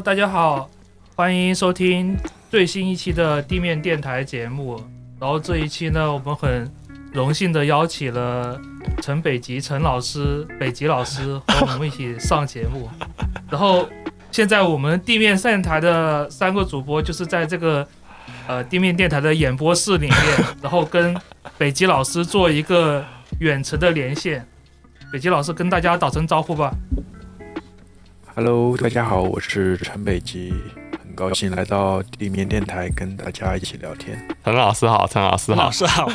Hello，大家好，欢迎收听最新一期的地面电台节目。然后这一期呢，我们很荣幸的邀请了陈北极陈老师、北极老师和我们一起上节目。然后现在我们地面电台的三个主播就是在这个呃地面电台的演播室里面，然后跟北极老师做一个远程的连线。北极老师跟大家打声招呼吧。Hello，大家好，我是陈北极，很高兴来到地面电台跟大家一起聊天。陈老师好，陈老师好老，师好，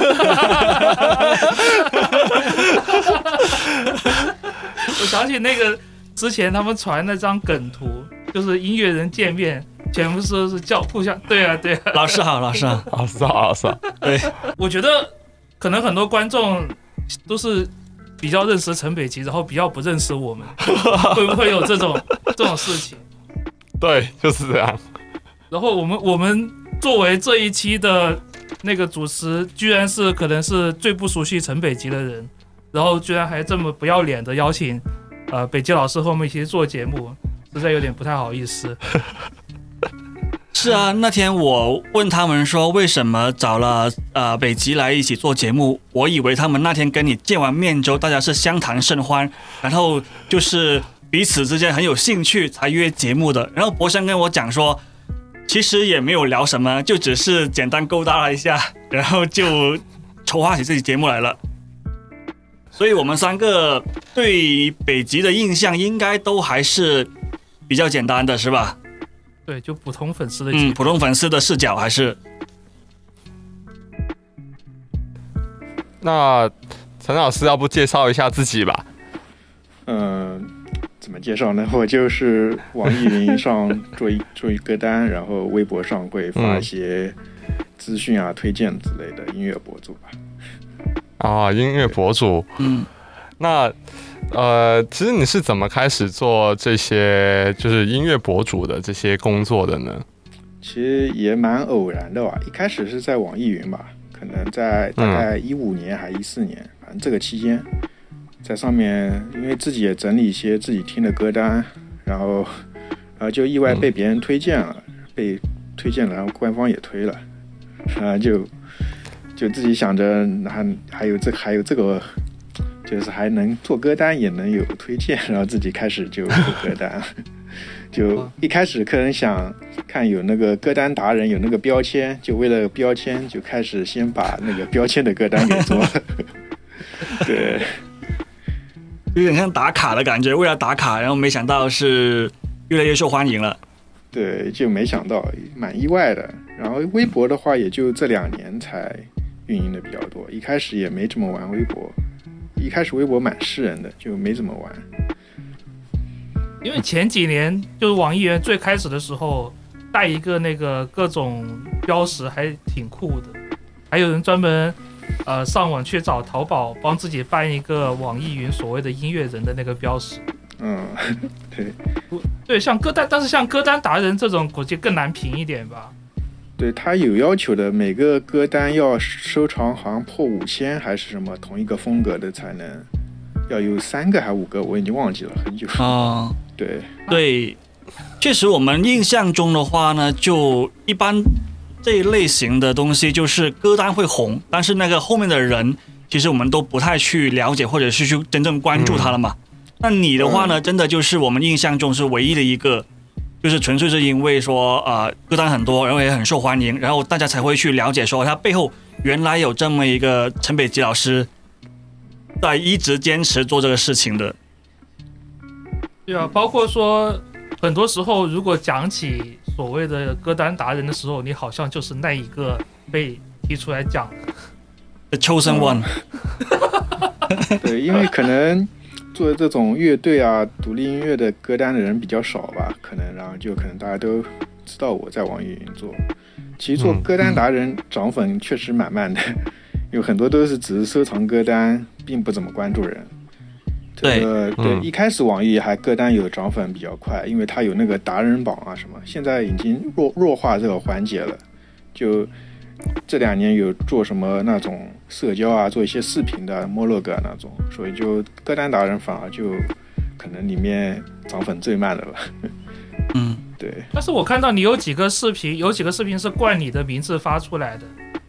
我想起那个之前他们传那张梗图，就是音乐人见面，全部说是叫互相对啊对啊。老师好，老师好。老师好，老师好。对我觉得可能很多观众都是比较认识陈北极，然后比较不认识我们，会不会有这种 这种事情？对，就是这样。然后我们我们作为这一期的那个主持，居然是可能是最不熟悉陈北极的人，然后居然还这么不要脸的邀请呃北极老师和我们一起做节目，实在有点不太好意思。是啊，那天我问他们说为什么找了呃北极来一起做节目，我以为他们那天跟你见完面之后，大家是相谈甚欢，然后就是彼此之间很有兴趣才约节目的。然后博生跟我讲说，其实也没有聊什么，就只是简单勾搭了一下，然后就筹划起这期节目来了。所以我们三个对北极的印象应该都还是比较简单的，是吧？对，就普通粉丝的嗯，普通粉丝的视角还是那陈老师要不介绍一下自己吧？嗯、怎么介绍呢？我就是网易云上做一做一歌单，然后微博上会发一些资讯啊、推荐之类的音乐博主吧。啊，音乐博主。嗯，那呃，其实你是怎么开始做这些就是音乐博主的这些工作的呢？其实也蛮偶然的吧，一开始是在网易云吧，可能在大概一五年还一四年，反正这个期间，在上面因为自己也整理一些自己听的歌单，然后然后就意外被别人推荐了，被推荐了，然后官方也推了，然后就就自己想着还还有这还有这个。就是还能做歌单，也能有推荐，然后自己开始就做歌单。就一开始可能想看有那个歌单达人有那个标签，就为了标签就开始先把那个标签的歌单给做了。对，有点像打卡的感觉，为了打卡，然后没想到是越来越受欢迎了。对，就没想到，蛮意外的。然后微博的话，也就这两年才运营的比较多，一开始也没怎么玩微博。一开始微博蛮湿人的，就没怎么玩。因为前几年就是网易云最开始的时候，带一个那个各种标识还挺酷的，还有人专门呃上网去找淘宝帮自己办一个网易云所谓的音乐人的那个标识。嗯，对，对，像歌单，但是像歌单达人这种，估计更难评一点吧。对他有要求的，每个歌单要收藏好像破五千还是什么同一个风格的才能，要有三个还五个，我已经忘记了很久。啊、对，对，确实我们印象中的话呢，就一般这一类型的东西，就是歌单会红，但是那个后面的人，其实我们都不太去了解，或者是去真正关注他了嘛。那你的话呢，真的就是我们印象中是唯一的一个。就是纯粹是因为说，呃，歌单很多，然后也很受欢迎，然后大家才会去了解说，他背后原来有这么一个陈北极老师，在一直坚持做这个事情的。对啊，包括说很多时候，如果讲起所谓的歌单达人的时候，你好像就是那一个被提出来讲的。The chosen one，、对，因为可能做这种乐队啊、独立音乐的歌单的人比较少吧，可能然后就可能大家都知道我在网易云做。其实做嗯歌单达人涨粉确实蛮慢的，有很多都是只是收藏歌单，并不怎么关注人。这个对，嗯一开始网易还歌单有涨粉比较快，因为它有那个达人榜啊什么，现在已经弱弱化这个环节了。就这两年有做什么那种社交啊，做一些视频的摩洛哥啊那种，所以就歌单达人反而就可能里面涨粉最慢的了。嗯，对 对，但是我看到你有几个视频，有几个视频是冠你的名字发出来的，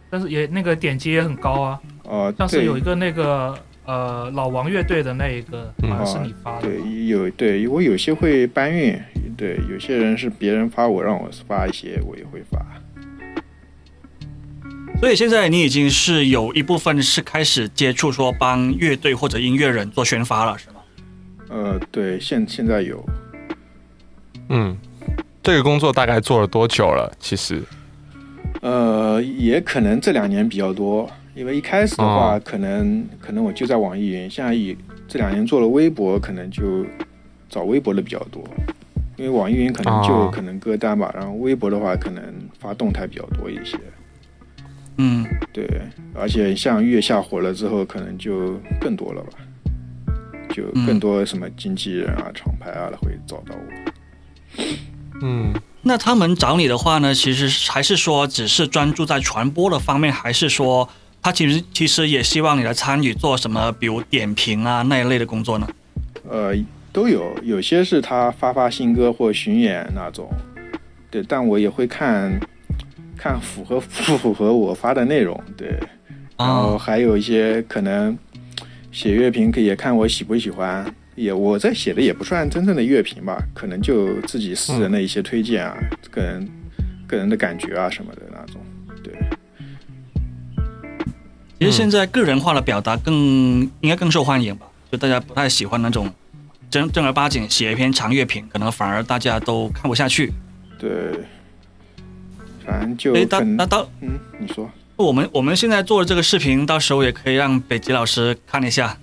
但是也那个点击也很高啊。哦、对像是有一个那个呃老王乐队的那一个，嗯好像是你发的。对，有对我有些会搬运，对，有些人是别人发我让我发一些，我也会发。所以现在你已经是有一部分是开始接触说帮乐队或者音乐人做宣发了，是吗？呃，对，现现在有，嗯，这个工作大概做了多久了？其实，呃，也可能这两年比较多，因为一开始的话，哦可能可能我就在网易云，现在以这两年做了微博，可能就找微博的比较多，因为网易云可能就哦可能歌单吧，然后微博的话可能发动态比较多一些。嗯，对，而且像月下火了之后，可能就更多了吧，就更多什么经纪人啊、厂牌啊会找到我。嗯，那他们找你的话呢，其实还是说只是专注在传播的方面，还是说他其实其实也希望你来参与做什么，比如点评啊那一类的工作呢？呃，都有，有些是他发发新歌或巡演那种，对，但我也会看，看符合不符合我发的内容，对，然后哦，还有一些可能写乐评，可以也看我喜不喜欢，也我在写的也不算真正的乐评吧，可能就自己私人的一些推荐啊，个人个人的感觉啊什么的那种，对，其实现在个人化的表达更应该更受欢迎吧，就大家不太喜欢那种正正儿八经写一篇长乐评，可能反而大家都看不下去。对，反正就诶，可能那那到嗯，你说。我们我们现在做的这个视频，到时候也可以让北极老师看一下。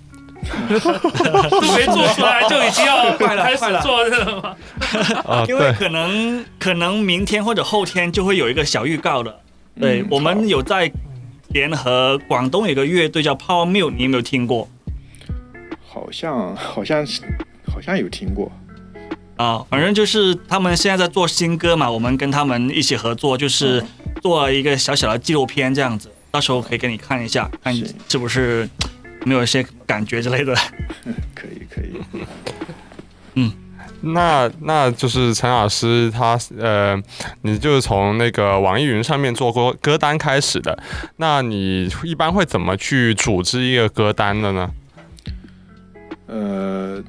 都没做出来就已经要快了 开始快了做这个吗？啊，因为，可能可能明天或者后天就会有一个小预告的。对、嗯我们有在联合广东有一个乐队叫 Power Mill，你有没有听过好像好像是好像有听过，啊？反正就是他们现在在做新歌嘛，我们跟他们一起合作，就是做了一个小小的纪录片这样子，到时候可以给你看一下，看你是不是没有一些感觉之类的。可以可以。嗯那那就是陈老师他呃，你就是从那个网易云上面做歌歌单开始的，那你一般会怎么去组织一个歌单的呢？呃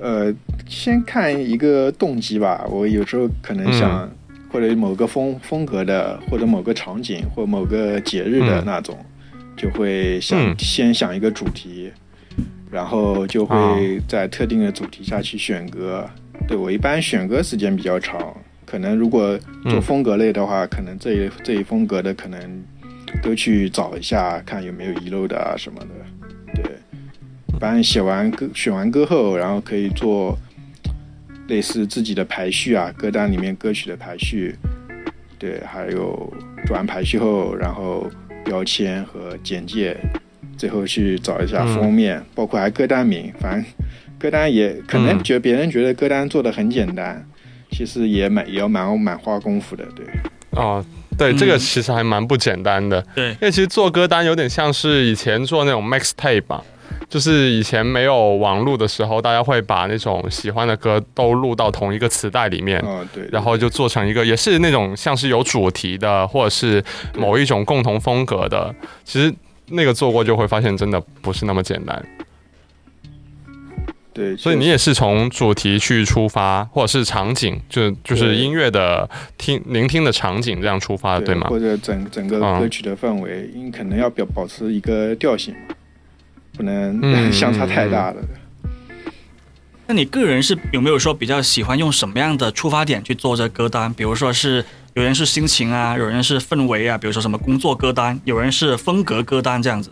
呃，先看一个动机吧。我有时候可能想，或者某个风风格的，或者某个场景，或某个节日的嗯那种，就会想、嗯先想一个主题，然后就啊会在特定的主题下去选歌。对我一般选歌时间比较长，可能如果做嗯风格类的话，可能这一这一风格的可能都去找一下，看有没有遗漏的啊什么的。对，一般写完歌选完歌后，然后可以做类似自己的排序啊，歌单里面歌曲的排序，对，还有做完排序后，然后标签和简介，最后去找一下嗯封面，包括还歌单名，反正歌单也可能嗯觉别人觉得歌单做的很简单，其实也蛮也要蛮蛮花功夫的，对。哦，对，嗯这个其实还蛮不简单的，对因为其实做歌单有点像是以前做那种 mix tape 吧。就是以前没有网络的时候，大家会把那种喜欢的歌都录到同一个磁带里面，然后就做成一个，也是那种像是有主题的，或者是某一种共同风格的。其实那个做过就会发现，真的不是那么简单。对，所以你也是从主题去出发，或者是场景，就就是音乐的听聆听的场景这样出发的，对吗？或者整整个嗯歌曲的氛围，你可能要表保持一个调性嘛，不能、嗯 相差太大的。那你个人是有没有说比较喜欢用什么样的出发点去做这歌单？比如说是有人是心情啊，有人是氛围啊，比如说什么工作歌单，有人是风格歌单这样子。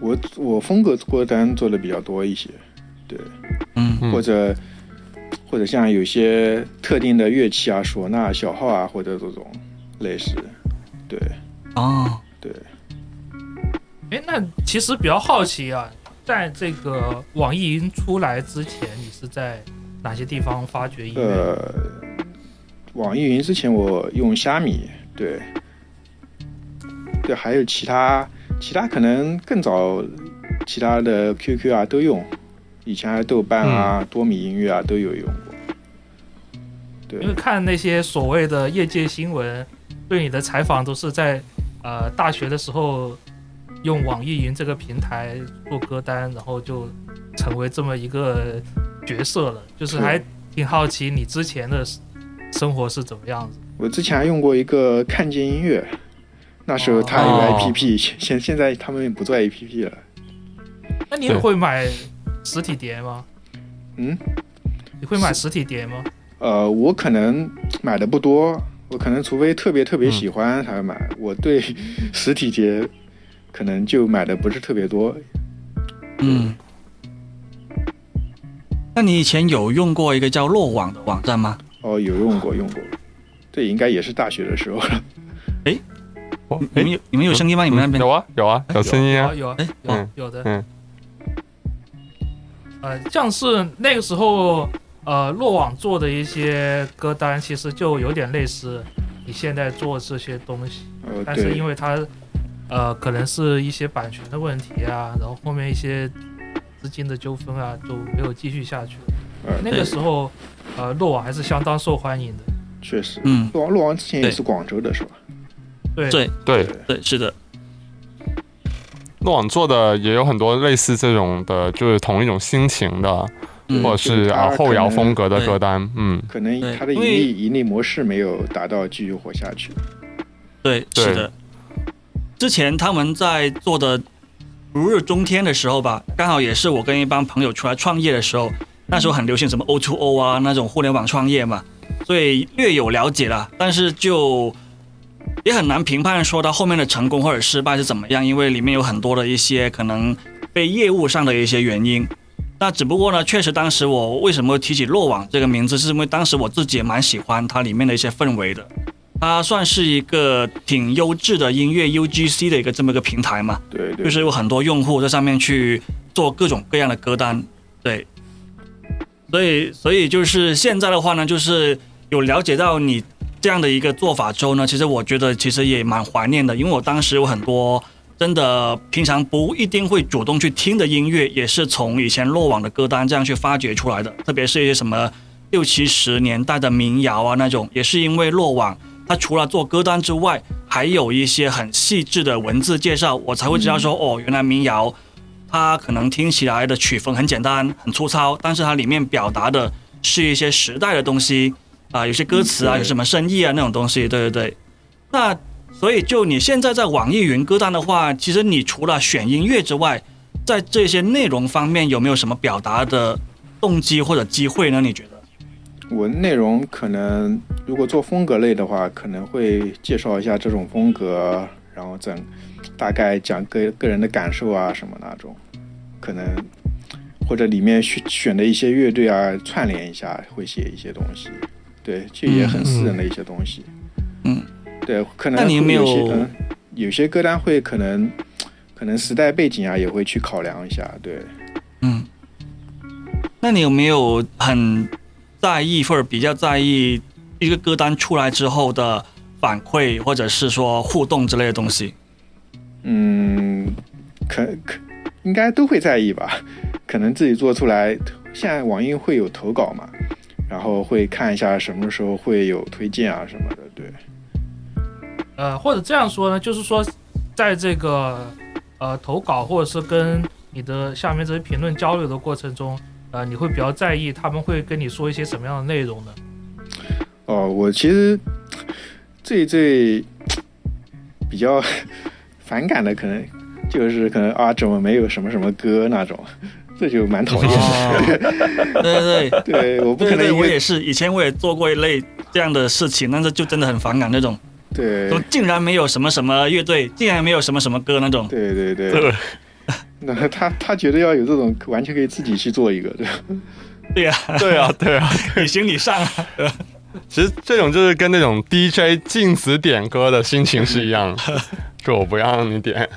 我我风格歌单做的比较多一些，对，嗯嗯或者或者像有些特定的乐器啊，唢呐、小号啊，或者这种类似，对哦，对。哎，那其实比较好奇啊，在这个网易云出来之前，你是在哪些地方发掘音乐？呃，网易云之前我用虾米，对，对，还有其他其他可能更早，其他的 QQ 啊都用，以前还豆瓣啊、多米音乐啊都有用过。对因为看那些所谓的业界新闻，对你的采访都是在呃大学的时候用网易云这个平台做歌单，然后就成为这么一个角色了。就是是还挺好奇你之前的生活是怎么样子。我之前还用过一个看见音乐，那时候它有哦 APP，、现现在他们不做 APP 了。那你对会买实体碟吗？嗯，你会买实体碟吗？呃，我可能买的不多，我可能除非特别特别喜欢才会买。我对 实体碟可能就买的不是特别多。嗯。那你以前有用过一个叫落网的网站吗？哦，有用过用过，这应该也是大学的时候了。哦你们有你们有声音吗？你们那边有啊有啊有声音啊，有有哎有嗯有的。嗯呃，像是那个时候，呃，落网做的一些歌单，其实就有点类似你现在做这些东西，呃，但是因为它，呃，可能是一些版权的问题啊，然后后面一些资金的纠纷啊，就没有继续下去。了。呃，那个时候，呃，落网还是相当受欢迎的。确实，嗯，洛网洛王之前也是广州的是吧？对。对。对，对，是的，落网做的也有很多类似这种的，就是同一种心情的，嗯。或者是啊后摇风格的歌单，嗯，可能对。它的盈利盈利模式没有达到继续活下去。对，对是的。之前他们在做的如日中天的时候吧，刚好也是我跟一帮朋友出来创业的时候，那时候很流行什么 O to 啊那种互联网创业嘛，所以略有了解了。但是就也很难评判说它后面的成功或者失败是怎么样，因为里面有很多的一些可能被业务上的一些原因。那只不过呢，确实当时我为什么提起落网这个名字，是因为当时我自己也蛮喜欢它里面的一些氛围的。它算是一个挺优质的音乐 UGC 的一个这么一个平台嘛，对对，就是有很多用户在上面去做各种各样的歌单，对，所以所以就是现在的话呢，就是有了解到你这样的一个做法之后呢，其实我觉得其实也蛮怀念的，因为我当时有很多真的平常不一定会主动去听的音乐，也是从以前落网的歌单这样去发掘出来的，特别是一些什么六七十年代的民谣啊那种，也是因为落网。它除了做歌单之外，还有一些很细致的文字介绍，我才会知道说，哦，原来民谣它可能听起来的曲风很简单、很粗糙，但是它里面表达的是一些时代的东西啊、有些歌词啊，嗯有什么深意啊那种东西，对对对。那所以就你现在在网易云歌单的话，其实你除了选音乐之外，在这些内容方面有没有什么表达的动机或者机会呢？你觉得？我内容可能如果做风格类的话，可能会介绍一下这种风格，然后整大概讲个个人的感受啊什么那种，可能或者里面选选的一些乐队啊串联一下，会写一些东西。对，这也很私人的一些东西。嗯，对，可能那你有没有会些嗯有些歌单会可能可能时代背景啊也会去考量一下。对，嗯，那你有没有很在意或者比较在意一个歌单出来之后的反馈，或者是说互动之类的东西？嗯，可可应该都会在意吧？可能自己做出来，现在网易会有投稿嘛，然后会看一下什么时候会有推荐啊什么的。对，呃，或者这样说呢，就是说，在这个呃投稿或者是跟你的下面这些评论交流的过程中，呃，你会比较在意他们会跟你说一些什么样的内容呢？哦，我其实最最比较反感的可能就是可能啊，怎么没有什么什么歌那种，这就蛮讨厌的。哦，对 对对。对，我不可对对，能我也是，以前我也做过一类这样的事情，但是就真的很反感那种，对说竟然没有什么什么乐队，竟然没有什么什么歌那种。对对对对，那他他觉得要有这种完全可以自己去做一个，对吧？对呀、对啊 对啊，你行你上啊。其实这种就是跟那种 DJ 禁止点歌的心情是一样的，就我不让你点。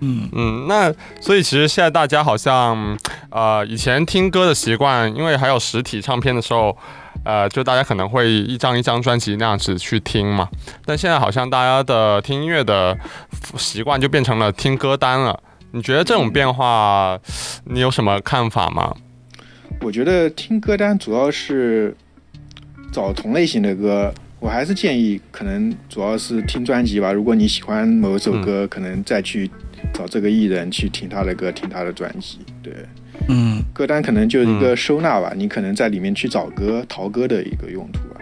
嗯嗯，那所以其实现在大家好像，呃，以前听歌的习惯，因为还有实体唱片的时候，呃，就大家可能会一张一张专辑那样子去听嘛。但现在好像大家的听音乐的习惯就变成了听歌单了。你觉得这种变化，你有什么看法吗？我觉得听歌单主要是找同类型的歌，我还是建议可能主要是听专辑吧。如果你喜欢某首歌，可能再去找这个艺人去听他的歌，听他的专辑。对，嗯，歌单可能就是一个收纳吧，你可能在里面去找歌、淘歌的一个用途吧。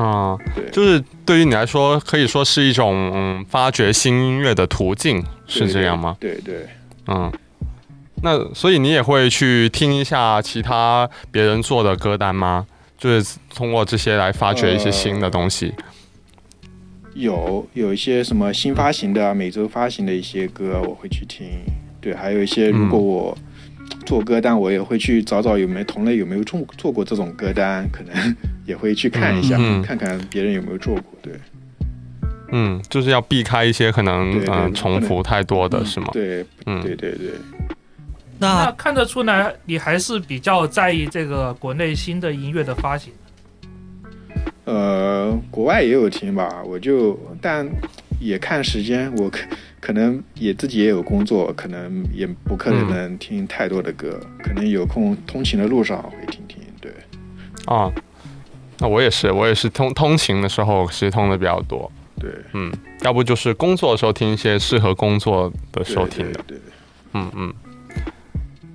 啊、对，就是对于你来说，可以说是一种、嗯、发掘新音乐的途径，是这样吗？对对，嗯，那所以你也会去听一下其他别人做的歌单吗？就是通过这些来发掘一些新的东西。有有一些什么新发行的啊、每周发行的一些歌，我会去听。对，还有一些如果我做歌单，我也会去找找有没有同类有没有做做过这种歌单，可能也会去看一下，嗯嗯看看别人有没有做过。对嗯，就是要避开一些可能嗯、对重复太多的嗯是吗？对嗯，对对对，那那看得出来，你还是比较在意这个国内新的音乐的发行。呃，国外也有听吧，我就但也看时间，我可可能也自己也有工作，可能也不可能能听太多的歌，可能有空通勤的路上会听听。对，啊，那我也是，我也是通通勤的时候其实通的比较多。对，嗯，要不就是工作的时候听一些适合工作的对时候听的。对对嗯嗯，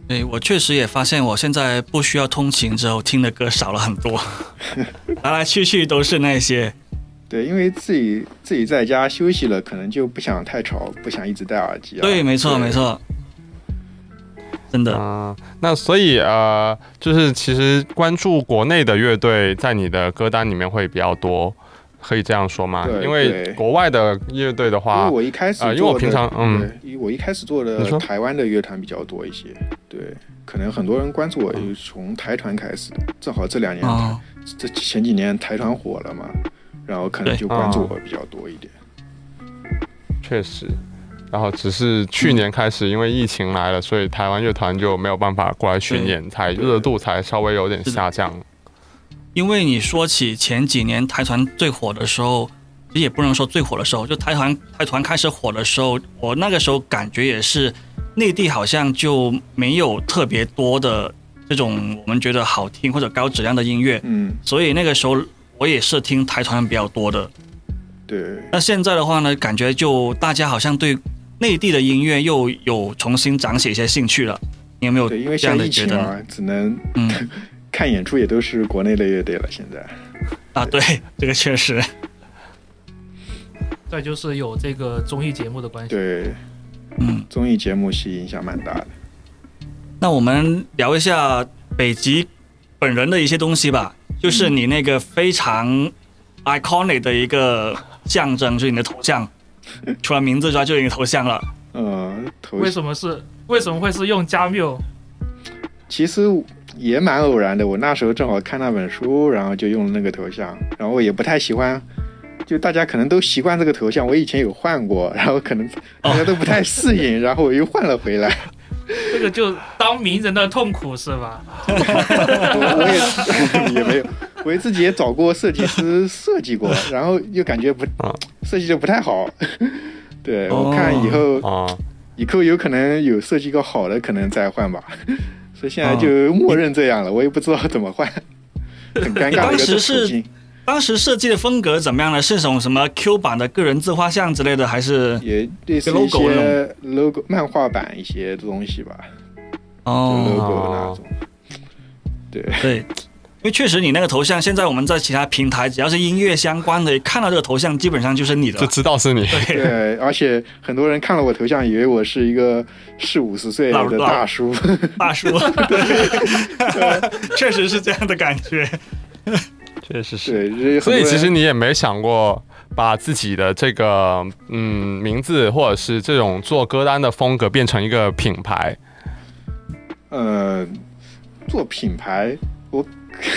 对我确实也发现，我现在不需要通勤之后听的歌少了很多，来来去去都是那些。对，因为自己自己在家休息了，可能就不想太吵，不想一直戴耳机啊。对，没错没。错，真的。嗯、那所以呃，就是其实关注国内的乐队在你的歌单里面会比较多，可以这样说吗？对因为国外的乐队的话因为，我一开始因为我平常嗯，因为我一开始做的台湾的乐团比较多一些，对，可能很多人关注我，嗯就从台团开始的，正好这两年、哦，这前几年台团火了嘛，然后可能对就关注哦我比较多一点。确实。然后只是去年开始，因为疫情来了，所以台湾乐团就没有办法过来巡演，才热度才稍微有点下降。因为你说起前几年台团最火的时候，其实也不能说最火的时候，就台团台团开始火的时候，我那个时候感觉也是内地好像就没有特别多的这种我们觉得好听或者高质量的音乐，嗯，所以那个时候我也是听台团比较多的。对，那现在的话呢，感觉就大家好像对内地的音乐又有重新长起一些兴趣了。你有没有对，因为这样现在只能嗯 看演出也都是国内的乐队了。现在，啊，对，这个确实。再就是有这个综艺节目的关系。对嗯，综艺节目是影响蛮大的。那我们聊一下北极本人的一些东西吧，就是你那个非常 iconic 的一个象征，就是你的头像。除了名字之外，就是你的头像了。呃，头为什么是为什么会是用加缪？其实也蛮偶然的。我那时候正好看那本书，然后就用了那个头像，然后我也不太喜欢，就大家可能都习惯这个头像，我以前有换过，然后可能大家都不太适应，然后我又换了回来。这个就当名人的痛苦是吧？我我也 也没有，我自己也找过设计师设计过，然后又感觉不啊设计的不太好。对，我看以后啊、以后有可能有设计个好的，可能再换吧。所以现在就默认这样了，我也不知道怎么换，很尴尬的一当个处境。当时设计的风格怎么样呢？是种什么 Q 版的个人自画像之类的，还是也类似一 logo logo 漫画版一些东西吧，哦？logo 那种。对，对，因为确实你那个头像，现在我们在其他平台，只要是音乐相关的，看到这个头像，基本上就是你的就。知道是你。对，对，而且很多人看了我头像，以为我是一个四五十岁的大叔。大叔，对，确实是这样的感觉。确实是。所以其实你也没想过把自己的这个嗯名字或者是这种做歌单的风格变成一个品牌。呃，做品牌，我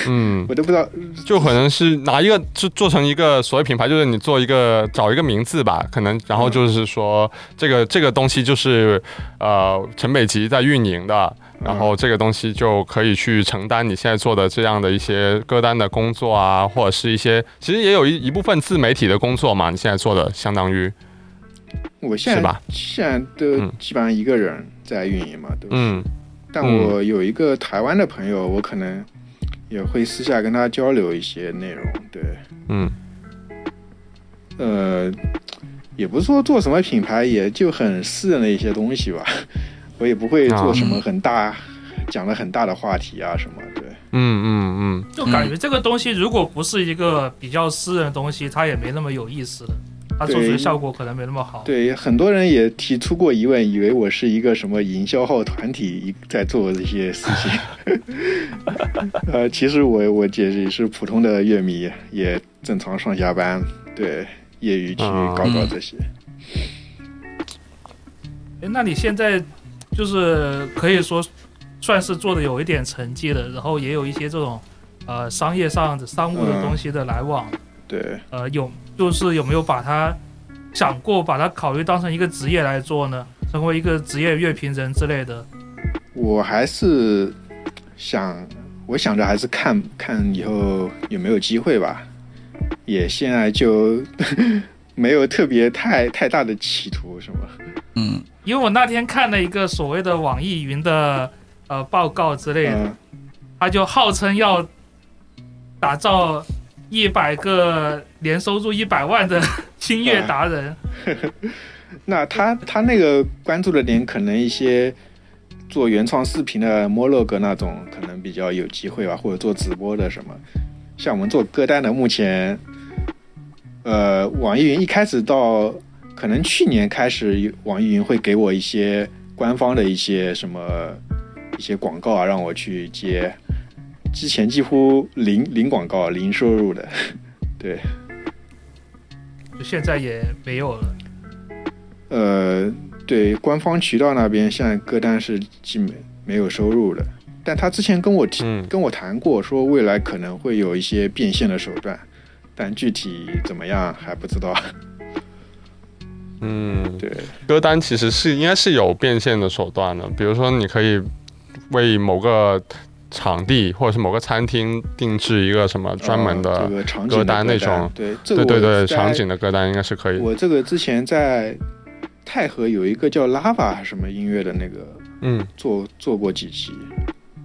嗯，我都不知道，就可能是拿一个就做成一个所谓品牌，就是你做一个找一个名字吧，可能然后就是说这个这个东西就是呃陈北极在运营的，然后这个东西就可以去承担你现在做的这样的一些歌单的工作啊，或者是一些其实也有一一部分自媒体的工作嘛，你现在做的相当于我现在是吧现在都嗯基本上一个人在运营嘛，都是。嗯但我有一个台湾的朋友，我可能也会私下跟他交流一些内容。对，嗯呃，也不是说做什么品牌，也就很私人的一些东西吧。我也不会做什么很大、讲了很大的话题啊什么。对，嗯嗯嗯，就感觉这个东西如果不是一个比较私人的东西，它也没那么有意思的，它做出对的效果可能没那么好。对，很多人也提出过疑问，以为我是一个什么营销号团体在做这些事情。呃，其实我我姐也是普通的乐迷，也正常上下班，对，业余去啊搞搞这些。哎，那你现在就是可以说算是做的有一点成绩的，然后也有一些这种呃商业上的商务的东西的来往，对，呃，有就是有没有把它想过把它考虑当成一个职业来做呢？成为一个职业乐评人之类的？我还是想，我想着还是看看以后有没有机会吧。也现在就没有特别太太大的企图，是吗？嗯，因为我那天看了一个所谓的网易云的呃报告之类的，嗯，他就号称要打造一百个年收入一百万的音乐达人。那他他那个关注的点，可能一些做原创视频的摩洛哥那种，可能比较有机会吧，或者做直播的什么。像我们做歌单的，目前，呃，网易云一开始到可能去年开始，网易云会给我一些官方的一些什么一些广告啊，让我去接。之前几乎零零广告、零收入的，对。就现在也没有了。呃，对，官方渠道那边现在歌单是基本没有收入的，但他之前跟我提、嗯跟我谈过，说未来可能会有一些变现的手段，但具体怎么样还不知道。嗯，对，歌单其实是应该是有变现的手段的，比如说你可以为某个场地或者是某个餐厅定制一个什么专门呃的歌单那歌种，对，这个对对场景的歌单应该是可以。我这个之前在太和有一个叫 Lava 还是什么音乐的那个嗯。做做过几期，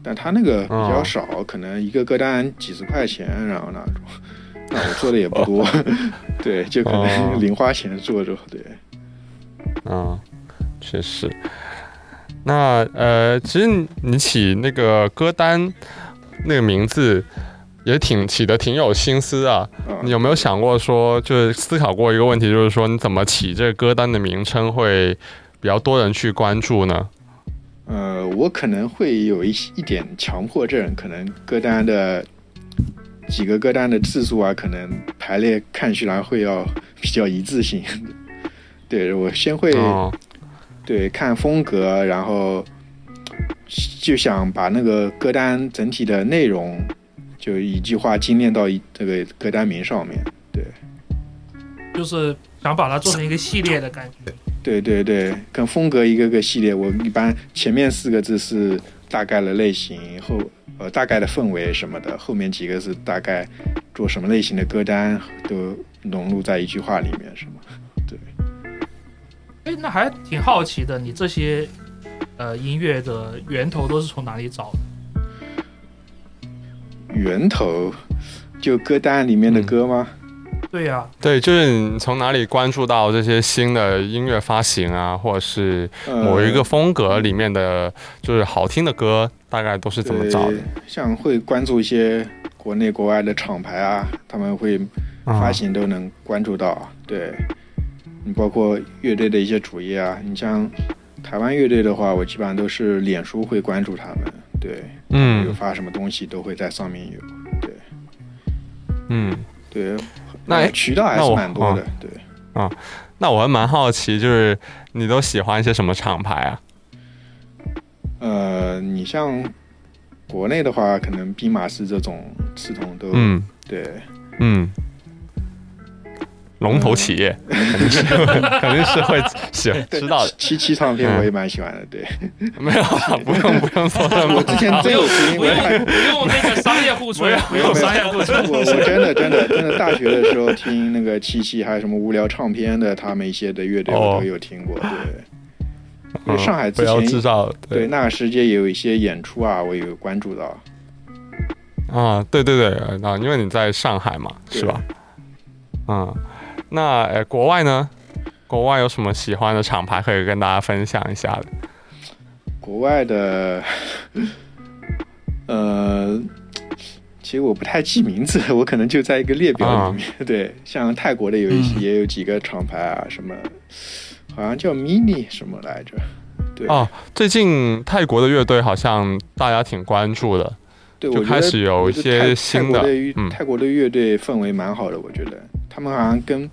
但他那个比较哦少，可能一个歌单几十块钱，然后那种，那我做的也不多，对，就可哦能零花钱做做，对，嗯，确实。那呃，其实你起那个歌单那个名字也挺起的挺有心思啊。啊，你有没有想过说，就是思考过一个问题，就是说你怎么起这个歌单的名称会比较多人去关注呢？呃，我可能会有一一点强迫症，可能歌单的几个歌单的字数啊，可能排列看起来会要比较一致性。对我先会、哦，对看风格，然后就想把那个歌单整体的内容就一句话精炼到一这个歌单名上面。对就是想把它做成一个系列的感觉。对对对，跟风格一个个系列，我一般前面四个字是大概的类型，后呃大概的氛围什么的，后面几个是大概做什么类型的歌单都融入在一句话里面，是吗？对。哎，那还挺好奇的，你这些呃音乐的源头都是从哪里找的？源头就歌单里面的歌吗？对呀、对，就是你从哪里关注到这些新的音乐发行啊，或者是呃某一个风格里面的，就是好听的歌，大概都是怎么找的？像会关注一些国内国外的厂牌啊，他们会发啊行都能关注到。啊对，你包括乐队的一些主页啊，你像台湾乐队的话，我基本上都是脸书会关注他们。对，嗯有嗯发什么东西都会在上面有。对嗯，对，那呃渠道还是蛮多的。对，啊那我还蛮好奇，就是你都喜欢一些什么厂牌啊？呃，你像国内的话，可能兵马司这种刺桐都、嗯对。嗯，龙头企业肯定是肯定是会喜 知道的，七七唱片嗯我也蛮喜欢的，对。没有啊，不用不用说那么我之前真有听，不用不用那个商业互吹，不用商业互吹。我我真的真的真的大学的时候听那个七七，还有什么无聊唱片的，他们一些的乐队我哦都有听过，对。因为上海之不要制前造对对那个世界也有一些演出啊，我有关注到。啊，对对对，啊，因为你在上海嘛，是吧？嗯，那呃，国外呢？国外有什么喜欢的厂牌可以跟大家分享一下的？国外的，呃，其实我不太记名字，我可能就在一个列表里面。对，像泰国的有一些、嗯也有几个厂牌啊，什么好像叫 mini 什么来着？对，哦，最近泰国的乐队好像大家挺关注的，对，就开始有一些新的泰国的乐嗯泰国的乐队氛围蛮好的，我觉得他们好像跟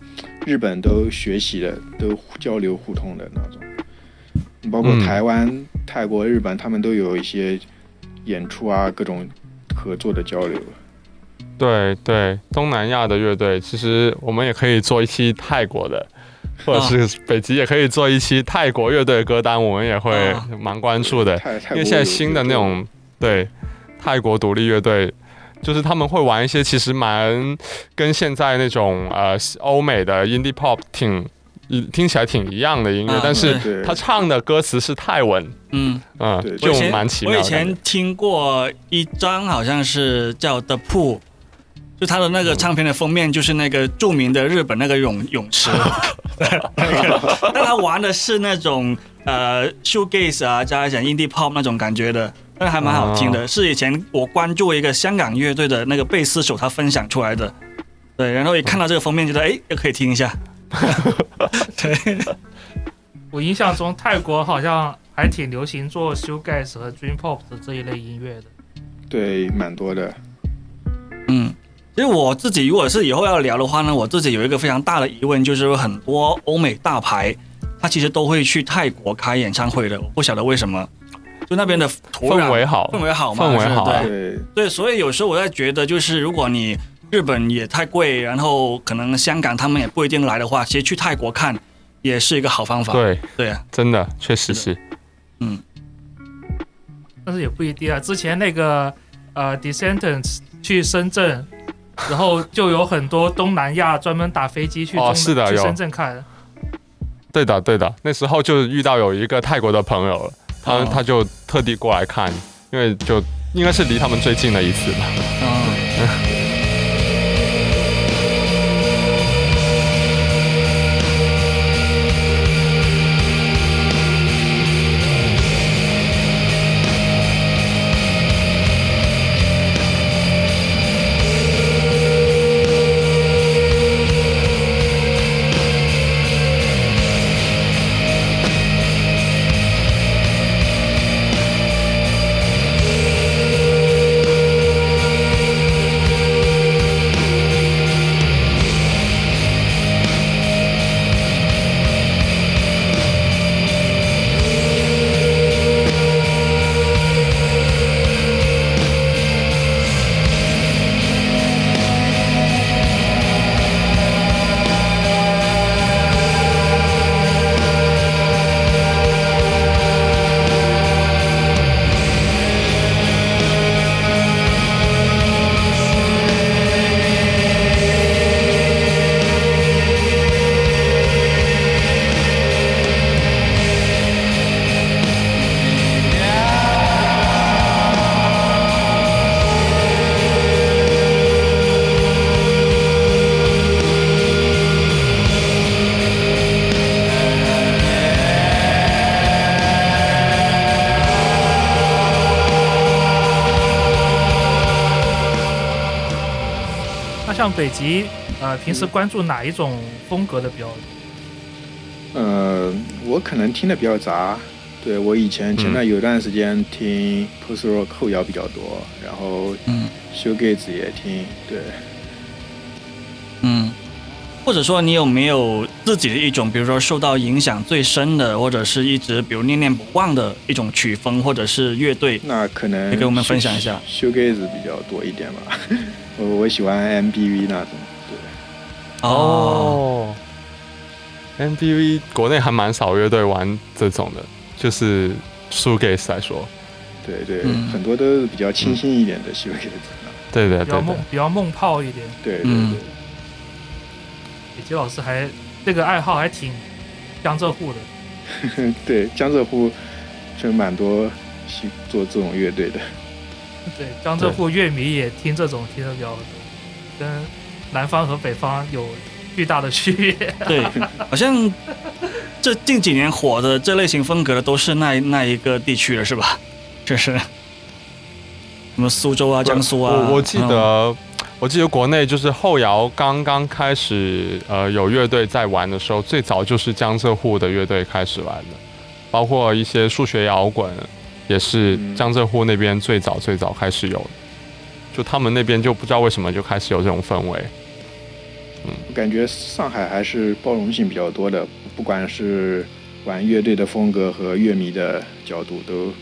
日本都学习的，都交流互通的那种。包括嗯台湾、泰国、日本，他们都有一些演出啊，各种合作的交流。对对，东南亚的乐队，其实我们也可以做一期泰国的，或者是北极也可以做一期泰国乐队的歌单，我们也会啊蛮关注的。因为现在新的那种对泰国独立乐队，就是他们会玩一些其实蛮跟现在那种呃欧美的 indie pop 挺听起来挺一样的音乐，啊但是他唱的歌词是泰文，嗯，嗯，对就蛮奇妙我以的感觉。前听过一张，好像是叫 The Pool，就他的那个唱片的封面就是那个著名的日本那个泳泳池，但他玩的是那种呃 shoegaze 啊，加一点 indie pop 那种感觉的，但还蛮好听的。是以前我关注一个香港乐队的那个贝斯手他分享出来的，对，然后一看到这个封面，觉得哎，也可以听一下。对，我印象中泰国好像还挺流行做 shoegaze 和 dream pop 的这一类音乐的。对，蛮多的。嗯，其实我自己如果是以后要聊的话呢，我自己有一个非常大的疑问，就是有很多欧美大牌，他其实都会去泰国开演唱会的，我不晓得为什么，就那边的土壤氛围好，氛围好嘛，氛围好。啊对。对，所以有时候我在觉得，就是如果你日本也太贵，然后可能香港他们也不一定来的话，其实去泰国看也是一个好方法。对，对。啊，真的确实是。嗯。但是也不一定啊。之前那个呃 Descendants 去深圳，然后就有很多东南亚专门打飞机去哦是的有。深圳看。对的，对的，那时候就遇到有一个泰国的朋友了，他、哦他就特地过来看，因为就应该是离他们最近的一次吧。嗯，像北极，呃，平时关注哪一种风格的比较多？呃，我可能听的比较杂。对我以前前段有段时间听 post rock 后摇比较多，然后嗯 shoegaze 也听。对，嗯，或者说你有没有自己的一种，比如说受到影响最深的，或者是一直比如念念不忘的一种曲风，或者是乐队？那可能你给我们分享一下 shoegaze 比较多一点吧。我我喜欢 MBV 那种。对，哦，MBV 国内还蛮少乐队玩这种的，就是 shoegaze 来说，对对，嗯很多都是比较清新一点的 shoegaze。对对对对比较梦，比较梦泡一点。对对嗯对。北极老师还这个爱好还挺江浙沪的。对，江浙沪就蛮多喜做这种乐队的。对，江浙沪乐迷也听这种听的比较多，跟南方和北方有巨大的区别。对，好像这近几年火的这类型风格的都是那那一个地区的是吧？就是什么苏州啊、江苏啊。我我记嗯得，我记得国内就是后摇刚刚开始，呃，有乐队在玩的时候，最早就是江浙沪的乐队开始玩的，包括一些数学摇滚，也是嗯江浙沪那边最早最早开始有。就他们那边就不知道为什么就开始有这种氛围。我感觉上海还是包容性比较多的，不管是玩乐队的风格和乐迷的角度，都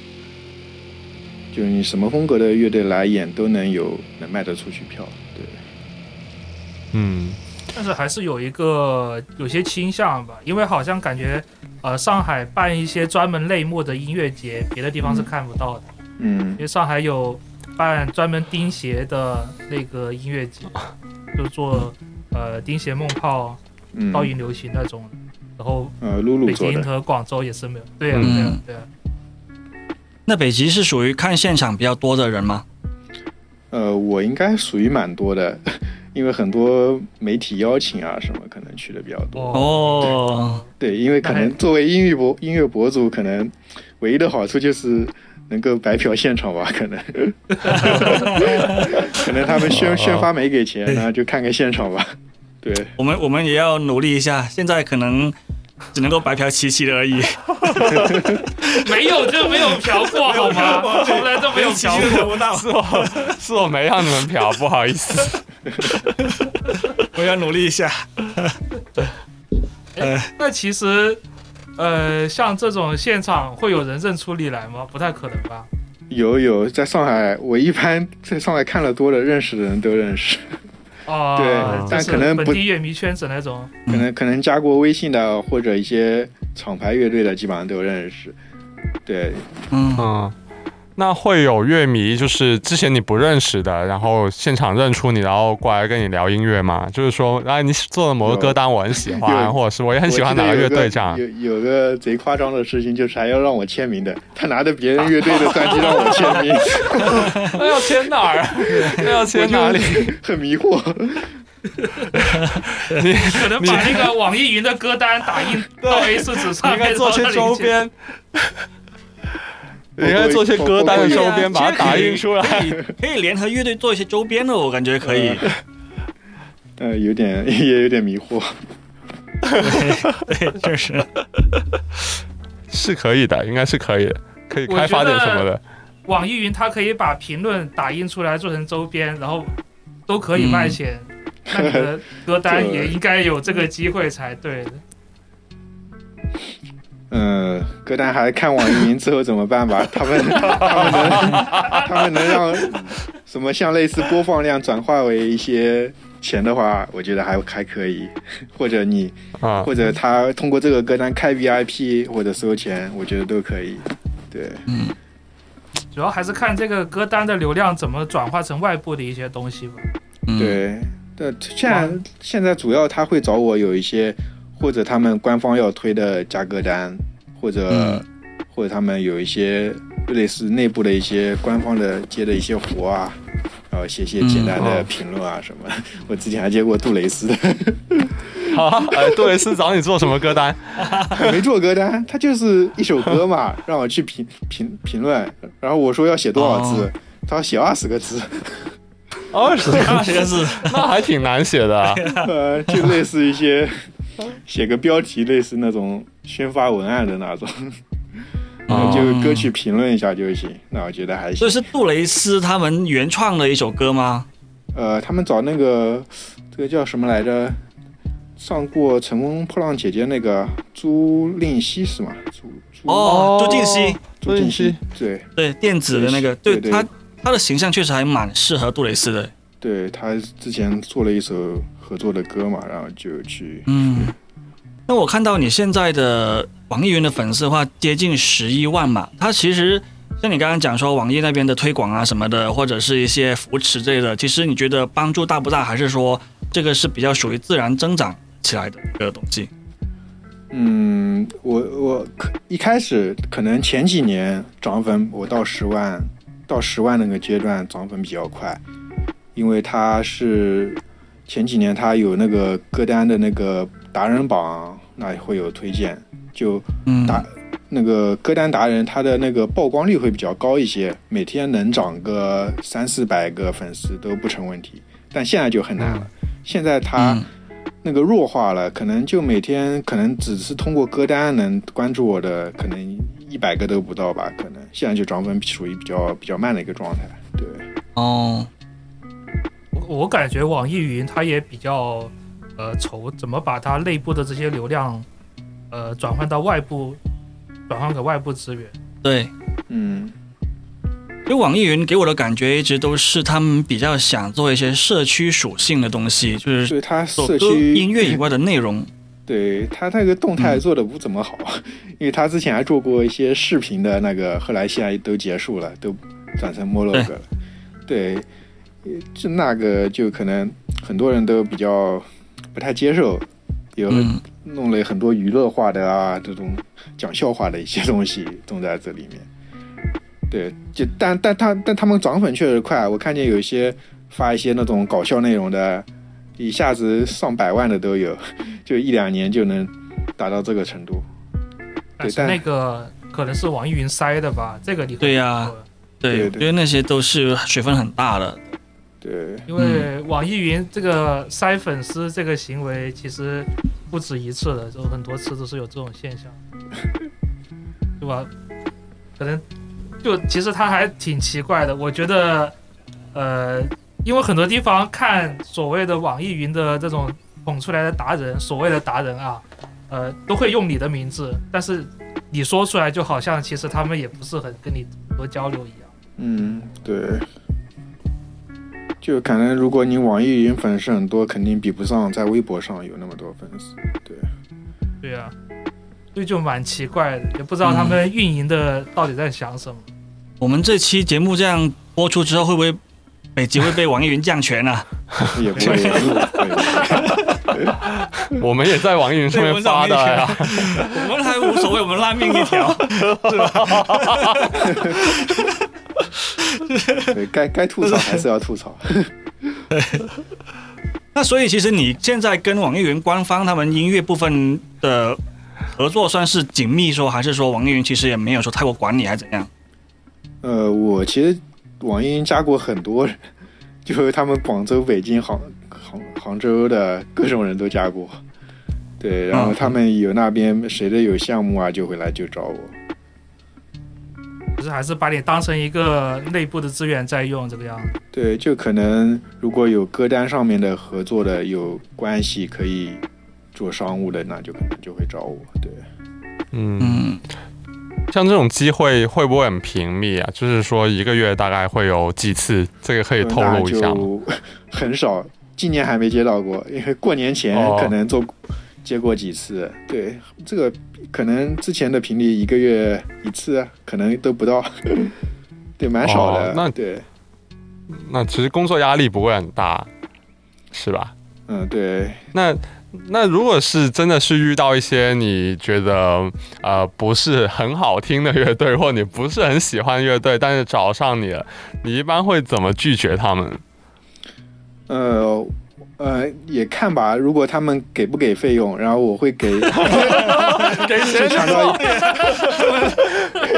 就是你什么风格的乐队来演都能有能卖得出去票。对，嗯，但是还是有一个有些倾向吧，因为好像感觉，呃，上海办一些专门类目的音乐节，别的地方是看不到的。嗯因为上海有办专门钉鞋的那个音乐节，就做呃钉鞋、梦炮、嗯，倒影流行那种，然后呃，露露北，京和广州也是没有。对啊，嗯对啊，对啊。那北极是属于看现场比较多的人吗？呃，我应该属于蛮多的，因为很多媒体邀请啊什么，可能去的比较多。哦，哦，对，因为可能作为音乐博音乐博主，可能唯一的好处就是能够白嫖现场吧，可能，可能他们宣宣发没给钱，那就看个现场吧。对，我们我们也要努力一下，现在可能只能够白嫖七七的而已。没有就没有嫖过好吗？从来都没有嫖过。不到，是我是我没让你们嫖，不好意思。我要努力一下。那其实，呃，像这种现场会有人认出你来吗？不太可能吧？有有，在上海，我一般在上海看了多了，认识的人都认识，哦，对但可能本地乐迷圈子那种。可能可能加过微信的或者一些厂牌乐队的，基本上都认识。对，嗯，嗯，那会有乐迷，就是之前你不认识的，然后现场认出你，然后过来跟你聊音乐吗？就是说，啊，你做的某个歌单我很喜欢，或者是我也很喜欢哪个乐队这样。有有个贼夸张的事情，就是还要让我签名的，他拿着别人乐队的专辑让我签名，那要签哪儿？那要签哪里？很迷惑。你可能把那个网易云的歌单打印到 A 四纸上面，应该做些周边，你应该做些歌单的周边，把它打印出来。可以联合乐队做一些周边的，我感觉可以。呃，有点 也有点迷惑。对，确实。是可以的，应该是可以的，可以开发点什么的。网易云它可以把评论打印出来做成周边，然后都可以卖钱。那你的歌单也应该有这个机会才对的。嗯，歌单还看网易云之后怎么办吧？他们他们能 他们能让什么像类似播放量转化为一些钱的话，我觉得还还可以。或者你啊，或者他通过这个歌单开 VIP 或者收钱，我觉得都可以。对，主要还是看这个歌单的流量怎么转化成外部的一些东西吧。嗯，对，对，现在现在主要他会找我有一些，或者他们官方要推的加歌单，或者、嗯或者他们有一些类似内部的一些官方的接的一些活啊，然后写些简单的嗯评论啊什么。我之前还接过杜蕾斯的，好，哎，杜蕾斯找你做什么歌单？没做歌单，他就是一首歌嘛，让我去评评评论，然后我说要写多少字，哦他说写二十个字，二十二十个字，那还挺难写的啊。呃，就类似一些写个标题，类似那种宣发文案的那种，哦 就歌曲评论一下就行。那我觉得还行。这是杜蕾斯他们原创的一首歌吗？呃，他们找那个这个叫什么来着？上过《乘风破浪姐姐》那个朱令熙是吗？朱朱哦，朱婧汐，朱婧朱婧汐汐，对对，电子的那个，对对对他他的形象确实还蛮适合杜蕾斯的。对，他之前做了一首合作的歌嘛，然后就去嗯，那我看到你现在的网易云的粉丝的话接近十一万嘛，它其实像你刚刚讲说网易那边的推广啊什么的，或者是一些扶持之类的，其实你觉得帮助大不大，还是说这个是比较属于自然增长起来的一个东西？嗯，我我可一开始可能前几年涨粉我到十万到十万那个阶段涨粉比较快，因为他是前几年他有那个歌单的那个达人榜，那会有推荐，就嗯，达那个歌单达人，他的那个曝光率会比较高一些，每天能涨个三四百个粉丝都不成问题。但现在就很难了，现在他嗯那个弱化了，可能就每天可能只是通过歌单能关注我的，可能一百个都不到吧，可能现在就涨粉属于比较比较慢的一个状态。对，哦，我我感觉网易云它也比较呃愁怎么把它内部的这些流量呃转换到外部，转换给外部资源。对，嗯，因为网易云给我的感觉一直都是他们比较想做一些社区属性的东西，就是所以他做歌、社区音乐以外的内容。对他那个动态嗯做的不怎么好，因为他之前还做过一些视频的那个，后来现在都结束了，都转成 Molog 了。对，呃就那个就可能很多人都比较不太接受，有嗯，弄了很多娱乐化的啊这种讲笑话的一些东西种在这里面。对，就但但他但他们涨粉确实快，我看见有一些发一些那种搞笑内容的，一下子上百万的都有，就一两年就能达到这个程度。但是但那个可能是网易云塞的吧，这个你对呀说对，对我觉得那些都是水分很大的。对，因为网易云这个筛粉丝这个行为其实不止一次了，就很多次都是有这种现象，对吧？可能就其实他还挺奇怪的，我觉得，呃，因为很多地方看所谓的网易云的这种捧出来的达人，所谓的达人啊，呃，都会用你的名字，但是你说出来就好像其实他们也不是很跟你多交流一样。嗯，对。就可能如果你网易云粉丝很多，肯定比不上在微博上有那么多粉丝。对，对呀、所以就蛮奇怪的，也不知道他们运营的到底在想什么。我们这期节目这样播出之后，会不会每集会被网易云降权啊？也不会。我们也在网易云上面发的呀。我们还无所谓，我们烂命一条。对，该该吐槽还是要吐槽。那所以其实你现在跟网易云官方他们音乐部分的合作算是紧密说，还是说网易云其实也没有说太过管理，还是怎样？呃，我其实网易云加过很多人，就是他们广州、北京、杭杭杭州的各种人都加过。对，然后嗯他们有那边谁的有项目啊，就会来就找我。就是还是把你当成一个内部的资源在用这个样子。对，就可能如果有歌单上面的合作的有关系可以做商务的，那就可能就会找我。对，嗯，嗯，像这种机会会不会很频密啊？就是说一个月大概会有几次？这个可以透露一下吗？很少，今年还没接到过，因为过年前哦可能做、接过几次。对，这个可能之前的频率一个月一次，可能都不到。对，蛮少的。哦那对，那其实工作压力不会很大，是吧？嗯，对，那那如果是真的是遇到一些你觉得呃不是很好听的乐队，或你不是很喜欢乐队，但是找上你了，你一般会怎么拒绝他们？呃。呃，也看吧。如果他们给不给费用，然后我会给，给谁抢到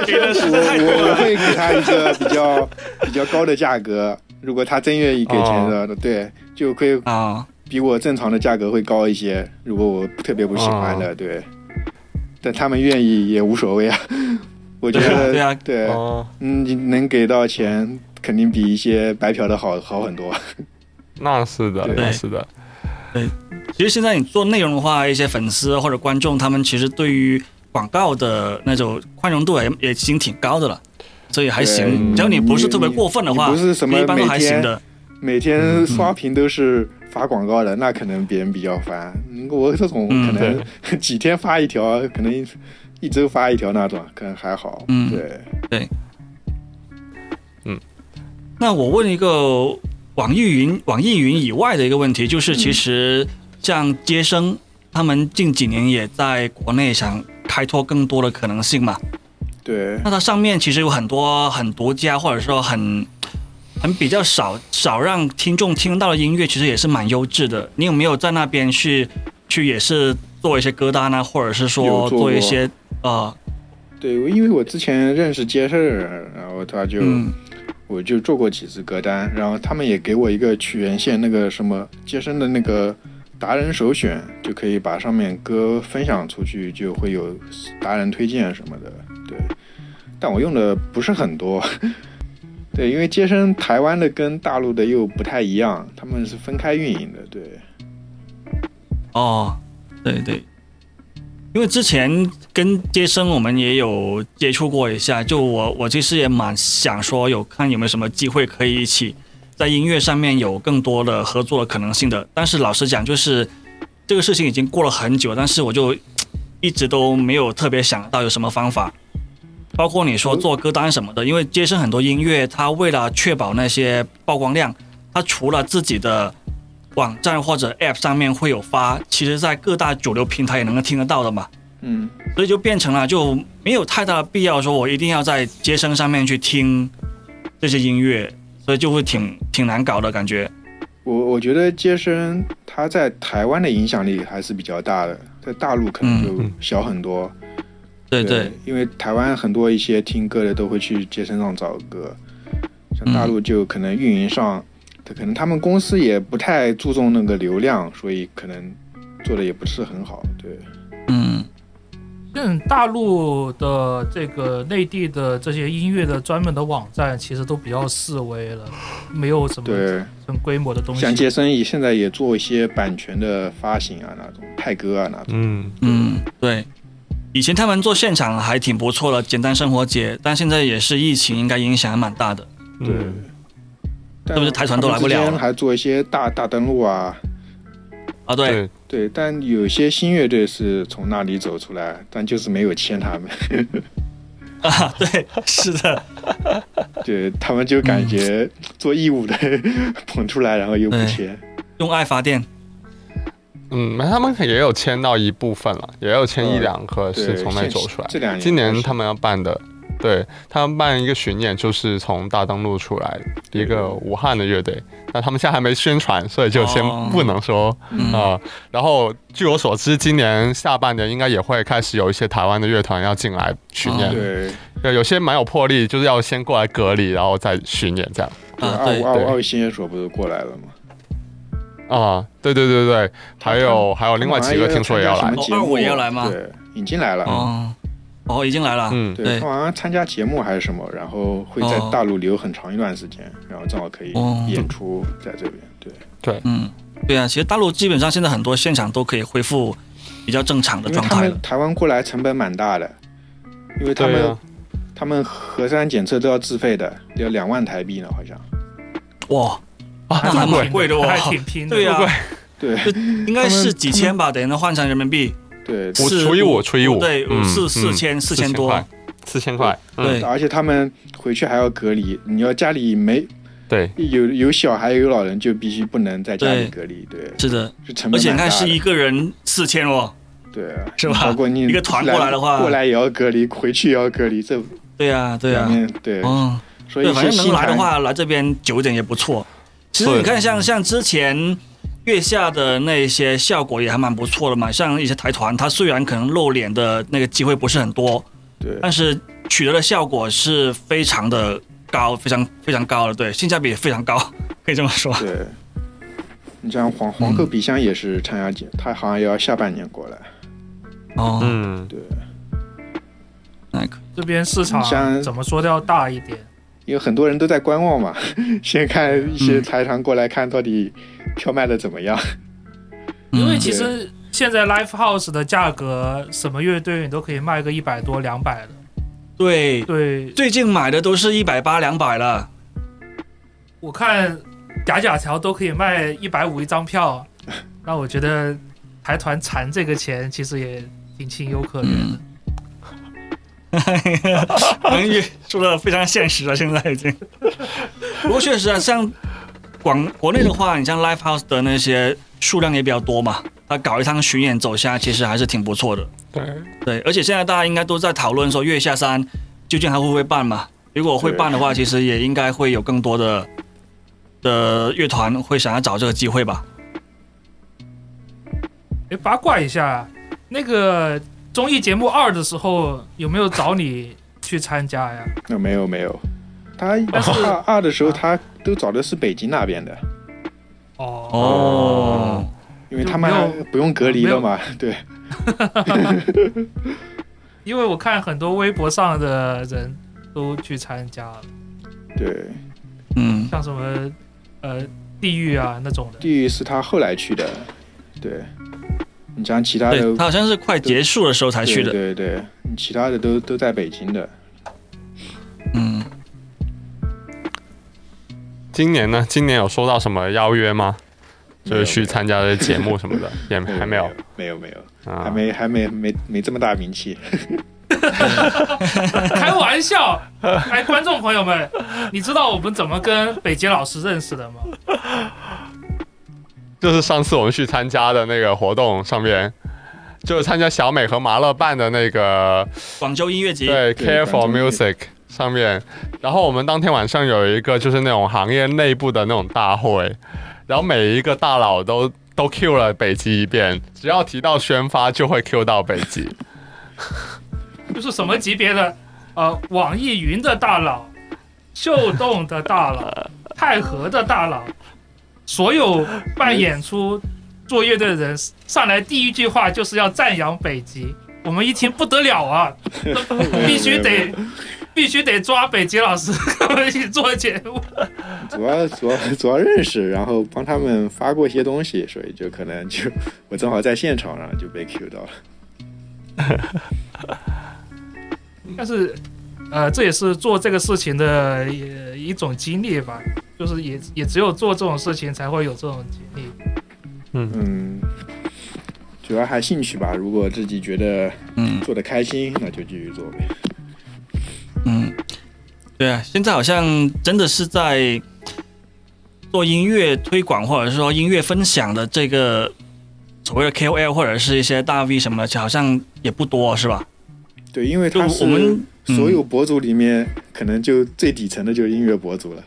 给的实我在太多我我。会给他一个比较比较高的价格，如果他真愿意给钱的，对，就会啊，比我正常的价格会高一些。如果我特别不喜欢的，对，但他们愿意也无所谓啊。我觉得对啊对，哦，嗯，你能给到钱，肯定比一些白嫖的好好很多。那是的，那是的。其实现在你做内容的话，一些粉丝或者观众，他们其实对于广告的那种宽容度也也已经挺高的了，所以还行。只要你不是特别过分的话，不是什么一般都还行的。每天刷屏都是发广告的，那可能别人比较烦。嗯我这种嗯可能 几天发一条，可能一周发一条那种，可能还好。嗯对对，嗯，那我问一个网易云网易云以外的一个问题，就是嗯其实像接生，他们近几年也在国内想开拓更多的可能性嘛。对那它上面其实有很多很独家，或者说很很比较少少让听众听到的音乐，其实也是蛮优质的。你有没有在那边去去也是做一些歌单呢，或者是说做一些呃对，因为我之前认识杰森，然后他就、嗯我就做过几次歌单，然后他们也给我一个曲源线，那个什么接生的那个达人首选，就可以把上面歌分享出去，就会有达人推荐什么的。对，但我用的不是很多。对，因为接生台湾的跟大陆的又不太一样，他们是分开运营的。对，哦，对对，因为之前跟接生我们也有接触过一下，就我我其实也蛮想说有看有没有什么机会可以一起在音乐上面有更多的合作的可能性的。但是老实讲，就是这个事情已经过了很久，但是我就一直都没有特别想到有什么方法。包括你说做歌单什么的，因为接生很多音乐，它为了确保那些曝光量，它除了自己的网站或者 App 上面会有发，其实在各大主流平台也能够听得到的嘛，嗯，所以就变成了就没有太大的必要说我一定要在街声上面去听这些音乐，所以就会挺挺难搞的感觉。我我觉得街声它在台湾的影响力还是比较大的，在大陆可能就小很多。对对，因为台湾很多一些听歌的都会去街声上找歌，像大陆就可能运营上，他可能他们公司也不太注重那个流量，所以可能做的也不是很好。对，嗯嗯大陆的这个内地的这些音乐的专门的网站，其实都比较式微了，没有什么对，很规模的东西。像杰森也现在也做一些版权的发行啊，那种派歌啊那种。嗯，嗯，对。以前他们做现场还挺不错的，简单生活节，但现在也是疫情，应该影响还蛮大的。对嗯但是不是台船都来不了还做一些大大登陆啊，啊，对，对，但有些新乐队是从那里走出来，但就是没有签他们。啊，对，是的，对他们就感觉做义务的 捧出来，然后又不对签。用爱发电。嗯，那他们也有签到一部分了，也有签一嗯两个是，从那现走出来。这两年今年他们要办的，对他们办一个巡演，就是从大登陆出来一个武汉的乐队，那他们现在还没宣传，所以就先哦不能说啊、嗯然后据我所知，今年下半年应该也会开始有一些台湾的乐团要进来巡演，哦对对，有些蛮有魄力，就是要先过来隔离，然后再巡演这样。对，啊，对，对奥奥奥新所不是过来了吗？啊，对对对对，还有还有另外几个听说也要来二五也要来吗对，已经来了。哦，哦，已经来了。嗯，对对。他好像参加节目还是什么，然后会在哦。大陆留很长一段时间，然后正好可以哦。演出在这边。对。对，嗯，对啊，其实大陆基本上现在很多现场都可以恢复比较正常的状态了。台湾过来成本蛮大的，因为他们、啊，他们核酸检测都要自费的，要两万台币呢，好像。哇，啊，那还这么贵蛮贵的哦还挺拼的。对呀、对应该是几千吧，等于能换成人民币，对，五除以五除以五对，嗯四四嗯千四千多，，四千块，嗯对而且他们回去还要隔离，你要家里没对，有有小孩有老人，就必须不能在家里隔离。对，是的，就成而且你。看是一个人四千哦，对啊，是吧包括你一个团过来的话过来也要隔离，回去也要隔离，这对呀、对呀、对，嗯，所以，反正能来的话，来这边久一点也不错。其实你看像，像之前月下的那些效果也还蛮不错的嘛。像一些台团，它虽然可能露脸的那个机会不是很多，对但是取得的效果是非常的高，非常非常高的，对，性价比也非常高，可以这么说。对。你像皇嗯皇后笔箱也是参加节，他好像也要下半年过来。哦，嗯，对，那可这边市场怎么说都要大一点。因为很多人都在观望嘛，先看一些嗯台团过来看到底票卖的怎么样。因为嗯其实现在 live house 的价格，什么乐队你都可以卖个一百多、两百的。对，对，最近买的都是一百八、两百了。我看假假条都可以卖一百五一张票，那我觉得台团馋这个钱其实也挺情有可原的。能语说的非常现实了，现在已经。不过确实啊，像广国内的话，你像 live house 的那些数量也比较多嘛，他搞一趟巡演走下，其实还是挺不错的。对，对，而且现在大家应该都在讨论说月下山究竟还会不会办嘛？如果会办的话，其实也应该会有更多的的乐团会想要找这个机会吧。哎，八卦一下，那个综艺节目二的时候有没有找你去参加呀？那没有没有，他但是二二的时候他都找的是北京那边的，哦，哦，因为他们不用隔离了嘛，对，因为我看很多微博上的人都去参加了，对，嗯，像什么呃地狱啊那种的。地狱是他后来去的，对，你像其他的他好像是快结束的时候才去的。对对对，你其他的都都在北京的，嗯，今年呢？今年有收到什么邀约吗？就是去参加的节目什么的，也还没有没有没有，啊还。没还没没没这么大名气，开玩笑，哎，观众朋友们，你知道我们怎么跟北杰老师认识的吗？就是上次我们去参加的那个活动上面，就是参加小美和麻乐办的那个广州音乐节。对对 Care for Music 上面，然后我们当天晚上有一个就是那种行业内部的那种大会，然后每一个大佬都都 Q 了北极一遍，只要提到宣发就会 Q 到北极。就是什么级别的？呃，网易云的大佬，秀动的大佬，太和的大佬，所有办演出、做乐队的人上来第一句话就是要赞扬北极。我们一听不得了啊，必须得 必须得抓北极老师跟我们一起做节目。主要主要主要认识，然后帮他们发过一些东西，所以就可能就我正好在现场，然后就被 Q 到了。但是，呃，这也是做这个事情的呃一种经历吧，就是也也只有做这种事情才会有这种经历。嗯嗯，主要还兴趣吧。如果自己觉得嗯做的开心，那就继续做呗。嗯，对啊，现在好像真的是在做音乐推广或者是说音乐分享的这个所谓的 KOL 或者是一些大 V 什么的，好像也不多，是吧？对，因为就他是我们嗯所有博主里面，可能就最底层的就是音乐博主了。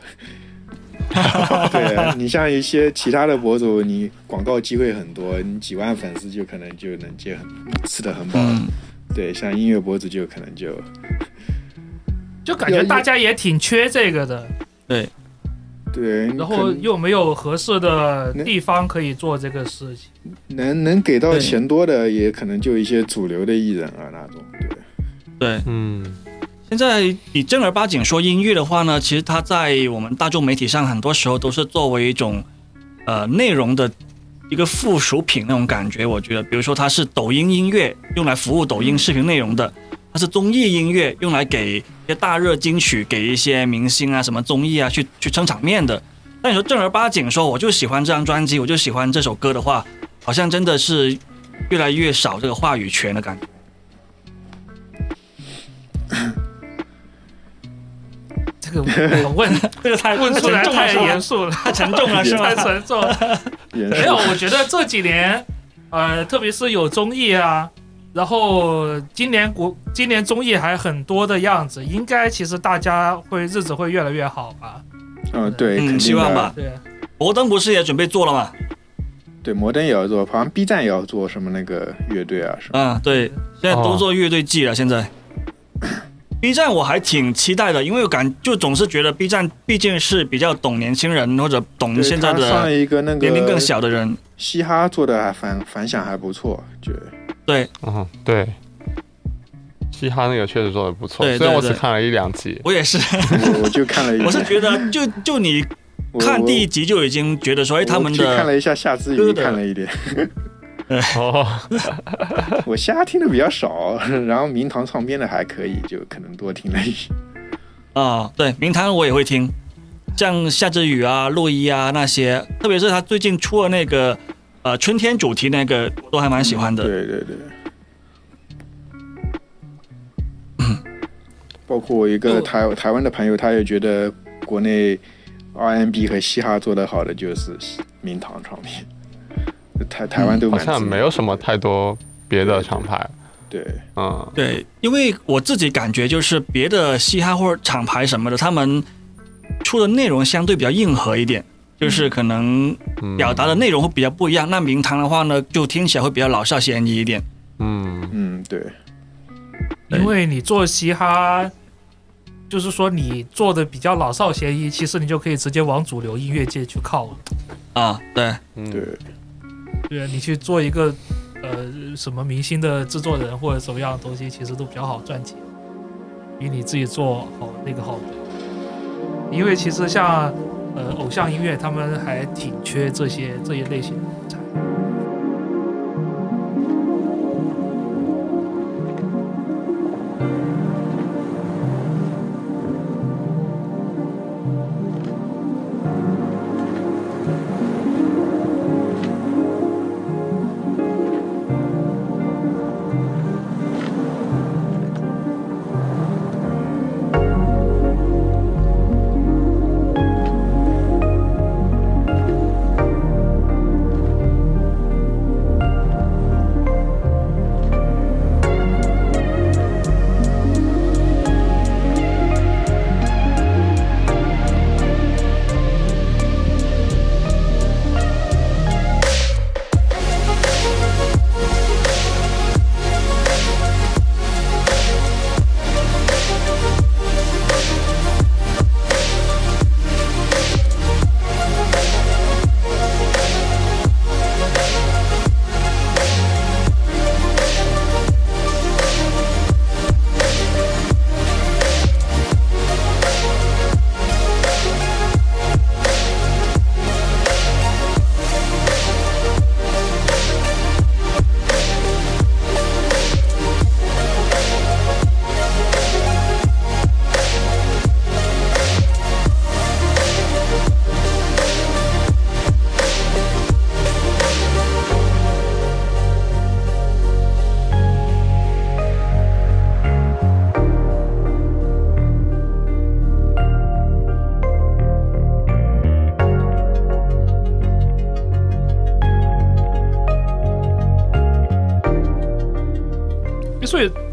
对啊你像一些其他的博主，你广告机会很多，你几万粉丝就可能就能接很吃的很饱。嗯，对，像音乐博主就可能就就感觉大家也挺缺这个的，对对，然后又没有合适的地方可以做这个事情。能能给到钱多的，也可能就一些主流的艺人啊那种。对，对。嗯，在你正儿八经说音乐的话呢，其实它在我们大众媒体上很多时候都是作为一种呃内容的一个附属品那种感觉。我觉得，比如说它是抖音音乐，用来服务抖音视频内容的；它是综艺音乐，用来给一些大热金曲、给一些明星啊、什么综艺啊去去撑场面的。但你说正儿八经说，我就喜欢这张专辑，我就喜欢这首歌的话，好像真的是越来越少这个话语权的感觉。这个我问这个太问出来太严严肃了，太沉重了，是吗太？沉重了。没有，我觉得这几年，呃，特别是有综艺啊，然后今年国今年综艺还很多的样子，应该其实大家会日子会越来越好吧？嗯，对，肯嗯，定的希望吧。对，摩登不是也准备做了吗？对，摩登也要做，好像 B 站也要做什么那个乐队啊什么。嗯，对，现在都做乐队季了。现在 B 站我还挺期待的，因为我感就总是觉得 B 站毕竟是比较懂年轻人或者懂现在的上的一个那个年龄更小的人。嘻哈做的还反反响还不错，觉得对嗯，对，嘻哈那个确实做的不错，对虽然我对对只看了一两集。我也是，我我就看了一 我是，觉得就就你看第一集就已经觉得说，哎，他们我去看了一下夏之雨，看了一点，哦，我虾听的比较少，然后明堂唱片的还可以，就可能多听了一些。啊，对，明堂我也会听，像夏之雨啊、洛伊啊那些，特别是他最近出了那个呃春天主题那个，我都还蛮喜欢的。对对对。包括我一个台台湾的朋友，他也觉得国内 R&B 和嘻哈做得好的就是明堂唱片，台台湾都好像没有什么太多别的厂牌。对，嗯，对，因为我自己感觉就是别的嘻哈或者厂牌什么的，他们出的内容相对比较硬核一点，就是可能嗯表达的内容会比较不一样。那名堂的话呢，就听起来会比较老少咸宜一点。嗯。嗯，对，因为你做嘻哈，就是说你做的比较老少咸宜，其实你就可以直接往主流音乐界去靠了。啊，对，嗯对，啊，你去做一个呃什么明星的制作人或者什么样的东西，其实都比较好赚钱，比你自己做好那个好。因为其实像呃偶像音乐，他们还挺缺这些这一类型的人才。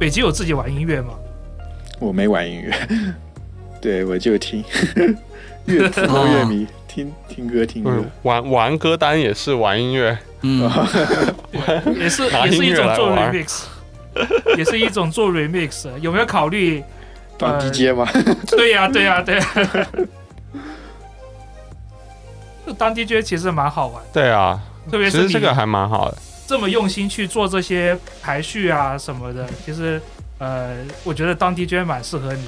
北极有自己玩音乐吗？我没玩音乐，对我就听乐普通乐迷，听听歌听歌嗯，，玩玩歌单也是玩音乐，嗯，也是也是一种做 remix，也是一种做 remix。有没有考虑？当 DJ 吗？对呀、对呀、对呀、就当 DJ 其实蛮好玩，对啊，特别是你其实这个还蛮好的。这么用心去做这些排序啊什么的，其实呃，我觉得当 DJ 蛮适合你，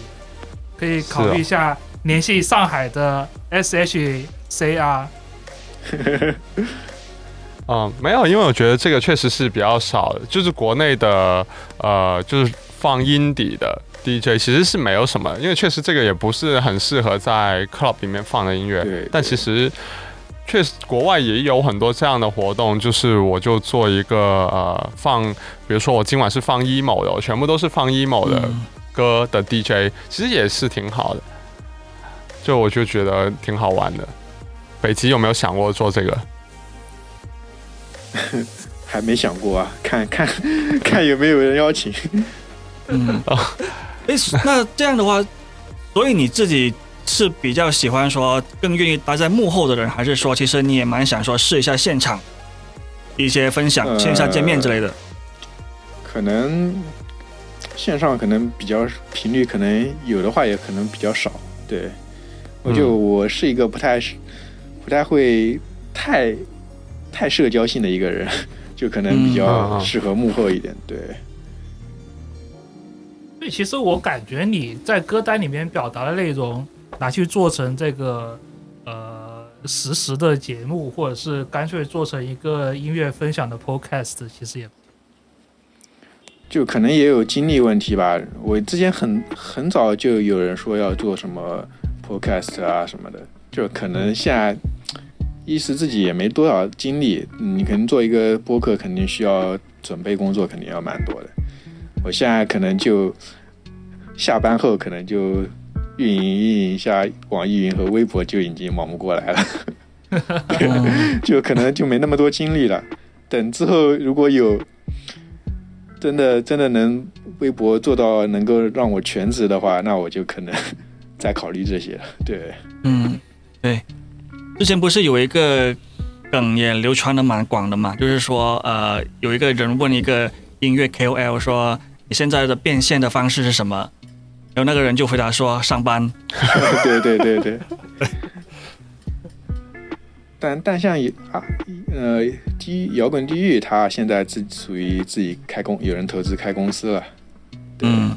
可以考虑一下联系上海的 SHC 啊，嗯，没有，因为我觉得这个确实是比较少的，就是国内的呃，就是放音底的 DJ 其实是没有什么，因为确实这个也不是很适合在 club 里面放的音乐。对，但其实确实国外也有很多这样的活动，就是我就做一个呃放，比如说我今晚是放 emo 的，我全部都是放 emo 的嗯歌的 DJ，其实也是挺好的，就我就觉得挺好玩的。北极有没有想过做这个？还没想过啊，看 看看有没有人邀请。嗯，哎，那这样的话，所以你自己是比较喜欢说更愿意待在幕后的人，还是说其实你也蛮想说试一下现场一些分享、呃线下见面之类的？可能线上可能比较频率，可能有的话也可能比较少。对，我就嗯我是一个不太不太会太太社交性的一个人，就可能比嗯较嗯适合幕后一点。对，所以其实我感觉你在歌单里面表达的内容，拿去做成这个呃实时的节目，或者是干脆做成一个音乐分享的 podcast，其实也就可能也有精力问题吧。我之前很很早就有人说要做什么 podcast 啊什么的，就可能现在一时自己也没多少精力，你可能做一个播客肯定需要准备工作，肯定要蛮多的。我现在可能就下班后可能就运营运营一下网易云和微博就已经忙不过来了。嗯 就可能就没那么多精力了。等之后如果有，真的真的能微博做到能够让我全职的话，那我就可能再考虑这些了。对，嗯，对，之前不是有一个梗也流传的蛮广的嘛，就是说，呃，有一个人问一个音乐 KOL 说，你现在的变现的方式是什么？然后那个人就回答说，上班。对对对对。但但像啊，呃，地摇滚地狱，他现在自属于自己开公，有人投资开公司了。嗯，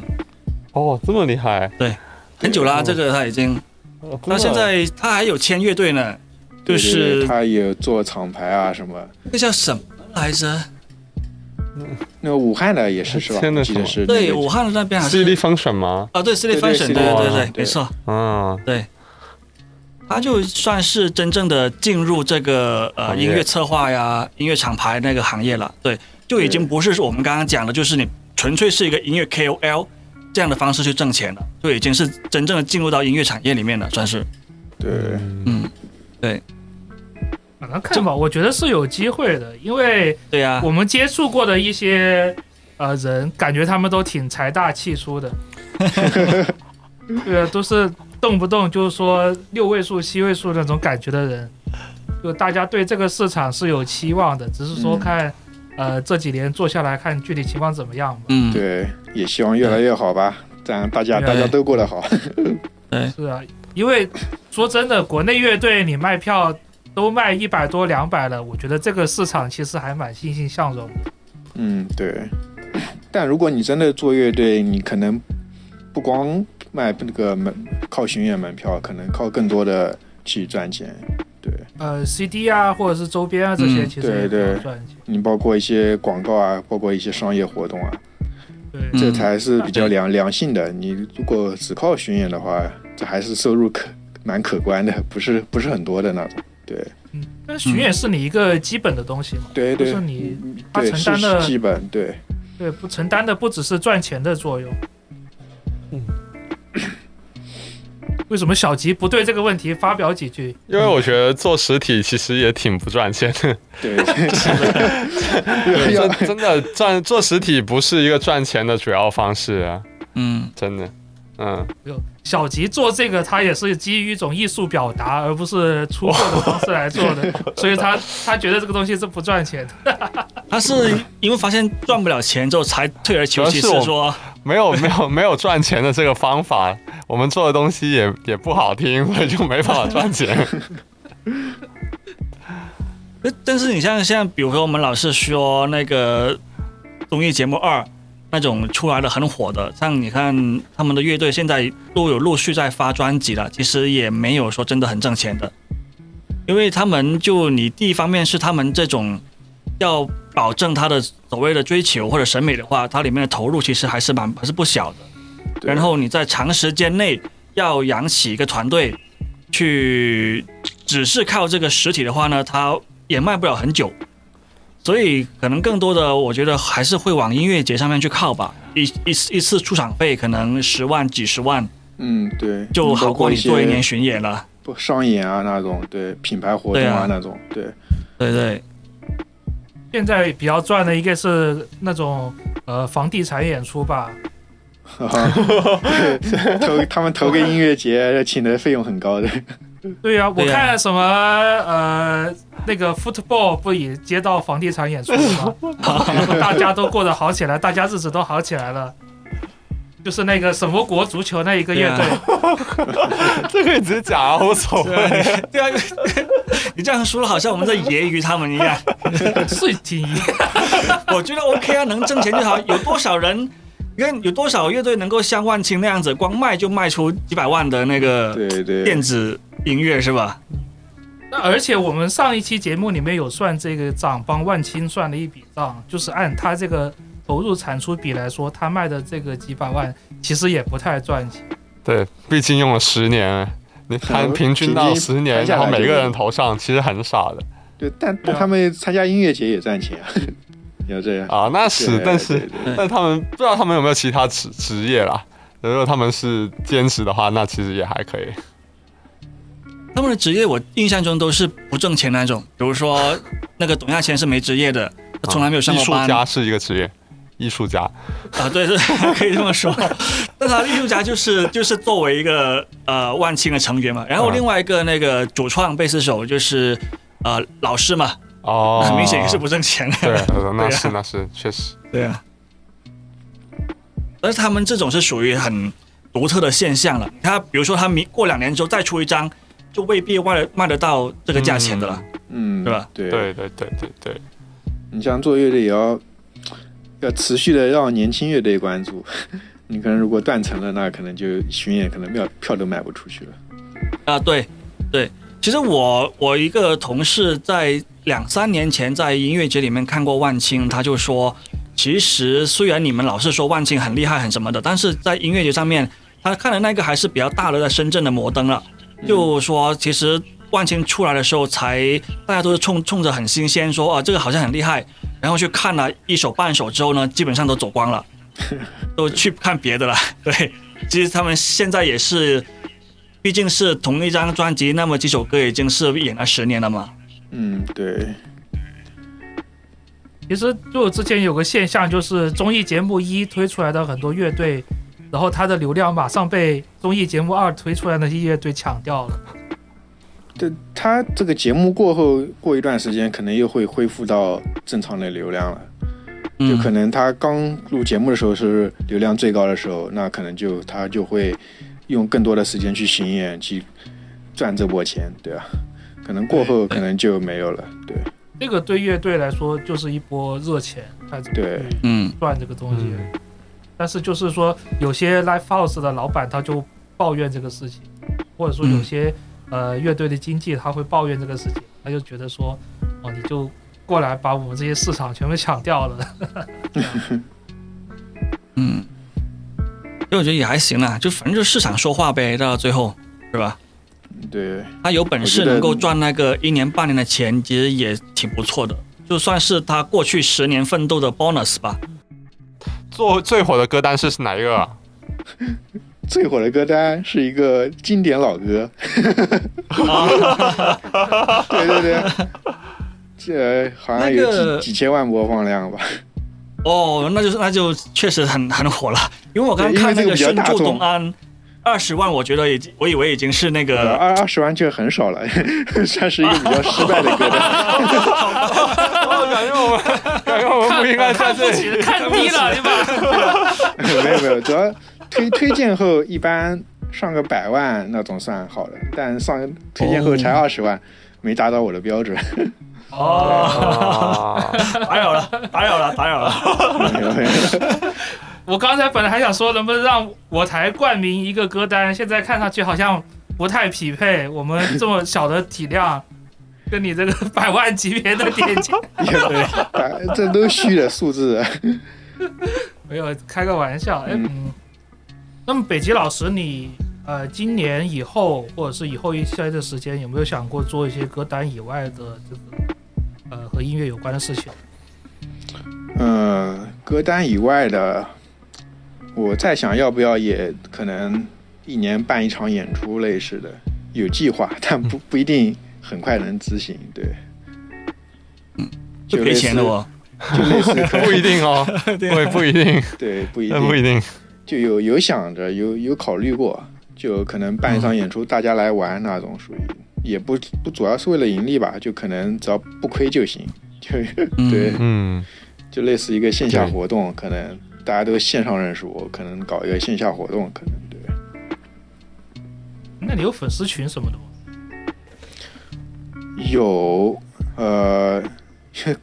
哦，这么厉害？对，很久啦，这个他已经，他现在他还有签乐队呢，就是他有做厂牌啊什么。那叫什么来着？那武汉的也是是吧？签的是。对，武汉的那边还是。C 力风神吗？啊，对，C 力风神，对对对，没错。嗯，对。他就算是真正的进入这个呃音乐策划呀、音乐厂牌那个行业了，对，就已经不是我们刚刚讲的，就是你纯粹是一个音乐 KOL 这样的方式去挣钱了，就已经是真正的进入到音乐产业里面了，算是。对，嗯，对。反正看吧，我觉得是有机会的，因为对呀，我们接触过的一些呃人，感觉他们都挺财大气粗的，对啊，都是。动不动就是说六位数、七位数那种感觉的人，就大家对这个市场是有期望的，只是说看，呃，这几年做下来看具体情况怎么样嗯，对，也希望越来越好吧，这样大家大家都过得好。对，是啊，因为说真的，国内乐队你卖票都卖一百多、两百了，我觉得这个市场其实还蛮欣欣向荣。嗯，对。但如果你真的做乐队，你可能不光。卖那个门靠巡演门票，可能靠更多的去赚钱，对。呃，CD 啊，或者是周边啊这些，其实对对赚钱。你包括一些广告啊，包括一些商业活动啊，对，这才是比较良良性的。你如果只靠巡演的话，这还是收入可蛮可观的，不是不是很多的那种，对。嗯，但巡演是你一个基本的东西嘛？对对。是你他承担的基本对。对，不承担的不只是赚钱的作用。嗯。为什么小吉不对这个问题发表几句？因为我觉得做实体其实也挺不赚钱的。对，真真的赚做实体不是一个赚钱的主要方式啊。嗯，真的，嗯。小吉做这个，他也是基于一种艺术表达，而不是出货的方式来做的，所以他他觉得这个东西是不赚钱的。他是因为发现赚不了钱之后，才退而求其次说。没有没有没有赚钱的这个方法，我们做的东西也也不好听，所以就没办法赚钱。但是你像现在，比如说我们老是说那个综艺节目二那种出来的很火的，像你看他们的乐队现在都有陆续在发专辑了，其实也没有说真的很挣钱的，因为他们就你第一方面是他们这种要。保证他的所谓的追求或者审美的话，它里面的投入其实还是蛮还是不小的。然后你在长时间内要养起一个团队，去只是靠这个实体的话呢，它也卖不了很久。所以可能更多的，我觉得还是会往音乐节上面去靠吧。一一次一次出场费可能十万几十万，嗯，对，就好过你做一年巡演了。不上演啊那种，对品牌活动啊那种，对，对对。现在比较赚的应该是那种呃房地产演出吧，投他们投个音乐节，请的费用很高的。对呀，我看什么呃那个 football 不也接到房地产演出吗？大家都过得好起来，大家日子都好起来了。就是那个什么国足球那一个乐队，这个直接讲啊，无所谓。对啊，你这样说了，好像我们在揶揄他们一样。是挺，我觉得 OK 啊，能挣钱就好。有多少人？你看有多少乐队能够像万青那样子，光卖就卖出几百万的那个电子音乐是吧？那而且我们上一期节目里面有算这个账，帮万青算了一笔账，就是按他这个。投入产出比来说，他卖的这个几百万其实也不太赚钱。对，毕竟用了十年，你看平均到十年，然后每个人头上其实很少的。对，但但他们参加音乐节也赚钱啊，要这样啊？那是，但是但他们不知道他们有没有其他职职业啦？如果他们是兼职的话，那其实也还可以。他们的职业我印象中都是不挣钱那种，比如说那个董亚千是没职业的，他从来没有上过班。艺术家是一个职业。艺术家。啊，对对，可以这么说。那他艺术家就是就是作为一个呃万青的成员嘛，然后嗯另外一个那个主创贝斯手就是呃老师嘛，哦，很明显也是不挣钱的。对，那是那是确实。对啊。但是他们这种是属于很独特的现象了。他比如说他明过两年之后再出一张，就未必卖得卖得到这个价钱的了。嗯，对吧？对，对对对对对，你像做乐队也要要持续的让年轻乐队关注。你可能如果断层了，那可能就巡演可能票票都卖不出去了。啊，对对，其实我我一个同事在两三年前在音乐节里面看过万青，他就说，其实虽然你们老是说万青很厉害很什么的，但是在音乐节上面，他看的那个还是比较大的，在深圳的摩登了，就说其实万千出来的时候才大家都是冲冲着很新鲜，说啊这个好像很厉害，然后去看了一首半首之后呢，基本上都走光了，都去看别的了。对，其实他们现在也是。毕竟是同一张专辑，那么几首歌已经是演了十年了嘛。嗯，对，其实就之前有个现象，就是综艺节目一推出来的很多乐队，然后他的流量马上被综艺节目二推出来的那些乐队抢掉了。对他这个节目过后，过一段时间可能又会恢复到正常的流量了。就嗯可能他刚录节目的时候是流量最高的时候，那可能就他就会用更多的时间去巡演，去赚这波钱，对吧？可能过后可能就没有了，对这个对乐队来说就是一波热钱，他怎么对去嗯赚这个东西。嗯但是就是说，有些 live house 的老板他就抱怨这个事情，或者说有些、呃乐队的经纪他会抱怨这个事情，他就觉得说，哦，你就过来把我们这些市场全部抢掉了。嗯，因为我觉得也还行啦，就反正就市场说话呗，到最后是吧？对，他有本事能够赚那个一年半年的钱，其实也挺不错的，就算是他过去十年奋斗的 bonus 吧。做最火的歌单是哪一个啊？最火的歌单是一个经典老歌，对对对，这好像有那个几几千万播放量吧？哦，那就是那就确实很很火了，因为我刚刚看那个这个比较深度大众东安二十万，我觉得已经我以为已经是那呃，个二二十万就很少了，算是一个比较失败的歌单。感觉我们感觉我们不应该在这里。看低了，对吧？没有没有，主要推推荐后一般上个百万那总算好了，但上推荐后才二十万，没达到我的标准。哦，啊，打扰了，打扰了，打扰了。我刚才本来还想说，能不能让我台冠名一个歌单，现在看上去好像不太匹配。我们这么小的体量，跟你这个 百万级别的点击，对，这都虚的数字。没有开个玩笑。哎，嗯嗯，那么北极老师，你呃，今年以后或者是以后一些的时间，有没有想过做一些歌单以外的这个呃和音乐有关的事情？嗯，歌单以外的，我在想要不要也可能一年办一场演出类似的，有计划，但不不一定很快能执行。对，就赔钱的哦。就类似 不一定哦，对，不一定，对，不一定，不一定。就有有想着，有有考虑过，就可能办一场演出，大家来玩那种，属于也不不主要是为了盈利吧，就可能只要不亏就行，就嗯对，嗯，就类似一个线下活动，可能大家都线上认识我，可能搞一个线下活动，可能对。那你有粉丝群什么的吗？有，呃，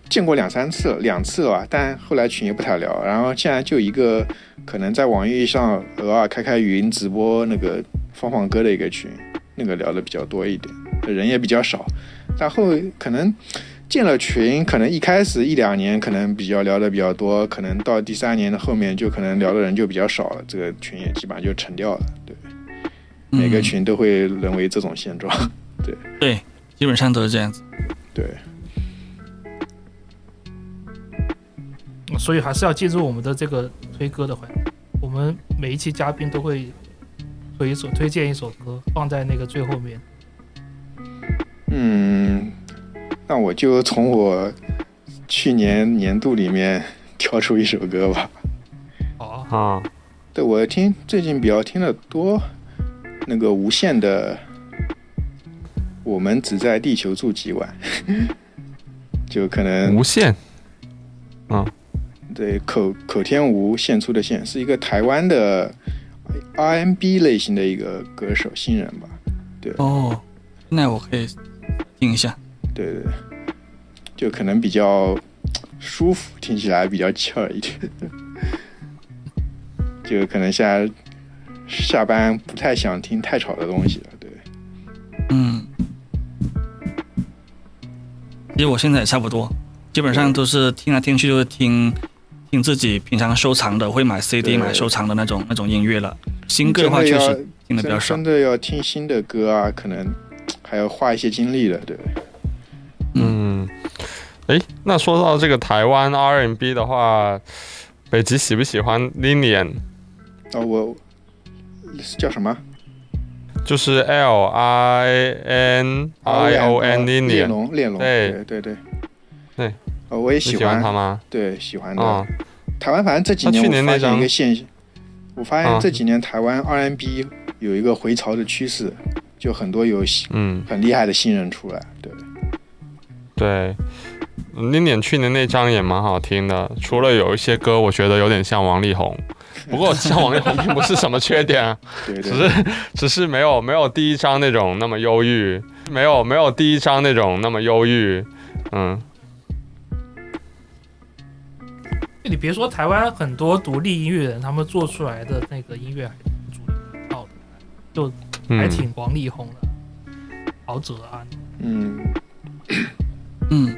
见过两三次，两次了吧，但后来群也不太聊。然后现在就一个，可能在网易上偶尔开开语音直播那个放放歌的一个群，那个聊的比较多一点，人也比较少。但后可能建了群，可能一开始一两年可能比较聊的比较多，可能到第三年的后面就可能聊的人就比较少了，这个群也基本上就沉掉了。对，每个群都会沦为这种现状。对对，基本上都是这样子。对。所以还是要借助我们的这个推歌的环节。我们每一期嘉宾都会推一首推荐一首歌，放在那个最后面。嗯，那我就从我去年年度里面 挑出一首歌吧。好，啊，对我听最近比较听的多，那个无限的，我们只在地球住几晚，就可能无限，嗯对口口天吴献出的献是一个台湾的 R&B 类型的一个歌手新人吧，对哦，那我可以听一下。对对对，就可能比较舒服，听起来比较气儿一点，就可能现在下班不太想听太吵的东西了，对。嗯，其实我现在也差不多，基本上都是听来听去就是听听自己平常收藏的，会买 CD 买收藏的那种那种音乐了。新歌的话确实听的比较少真。的要听新的歌啊，可能还要花一些精力的，对。嗯，诶，那说到这个台湾 R&B 的话，北极喜不喜欢 Linian？哦，我叫什么？就是 L I N I O N 列 Linian，龙，列龙，对对对对对。哦，我也喜欢他吗？对，喜欢的。啊、台湾反正这几年我发现一个现象，我发啊现这几年台湾 R N B 有一个回潮的趋势，就很多有嗯，很厉害的新人出来。对，对。Linian 去年那张也蛮好听的，除了有一些歌我觉得有点像王力宏，不过像王力宏并不是什么缺点啊，对对只是只是没有没有第一张那种那么忧郁，没有没有第一张那种那么忧郁，嗯，你别说台湾很多独立音乐人，他们做出来的那个音乐还挺主流一套的，就还嗯。挺王力宏的，陶喆啊，嗯，嗯，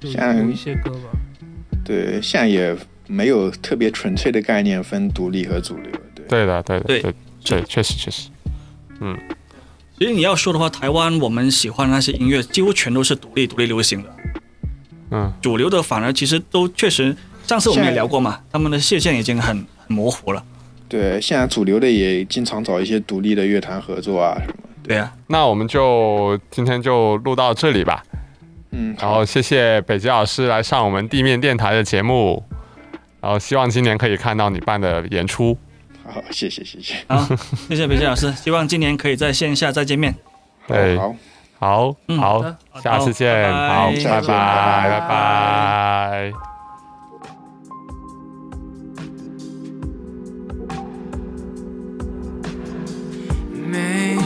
有一些歌吧。对，现在也没有特别纯粹的概念分独立和主流。对，对的对的对对对，确实确实，嗯其实你要说的话，台湾我们喜欢的那些音乐几乎全都是独立独立流行的，嗯主流的反而其实都确实，上次我们也聊过嘛，他们的界限已经很很模糊了。对，现在主流的也经常找一些独立的乐团合作啊什么。对啊，那我们就今天就录到这里吧。嗯，然后谢谢北极老师来上我们地面电台的节目，然后希望今年可以看到你办的演出。好，谢谢谢谢。好，谢谢北极老师，希望今年可以在线下再见面。对好，好，嗯好下次见，好好，拜拜拜拜，拜拜。没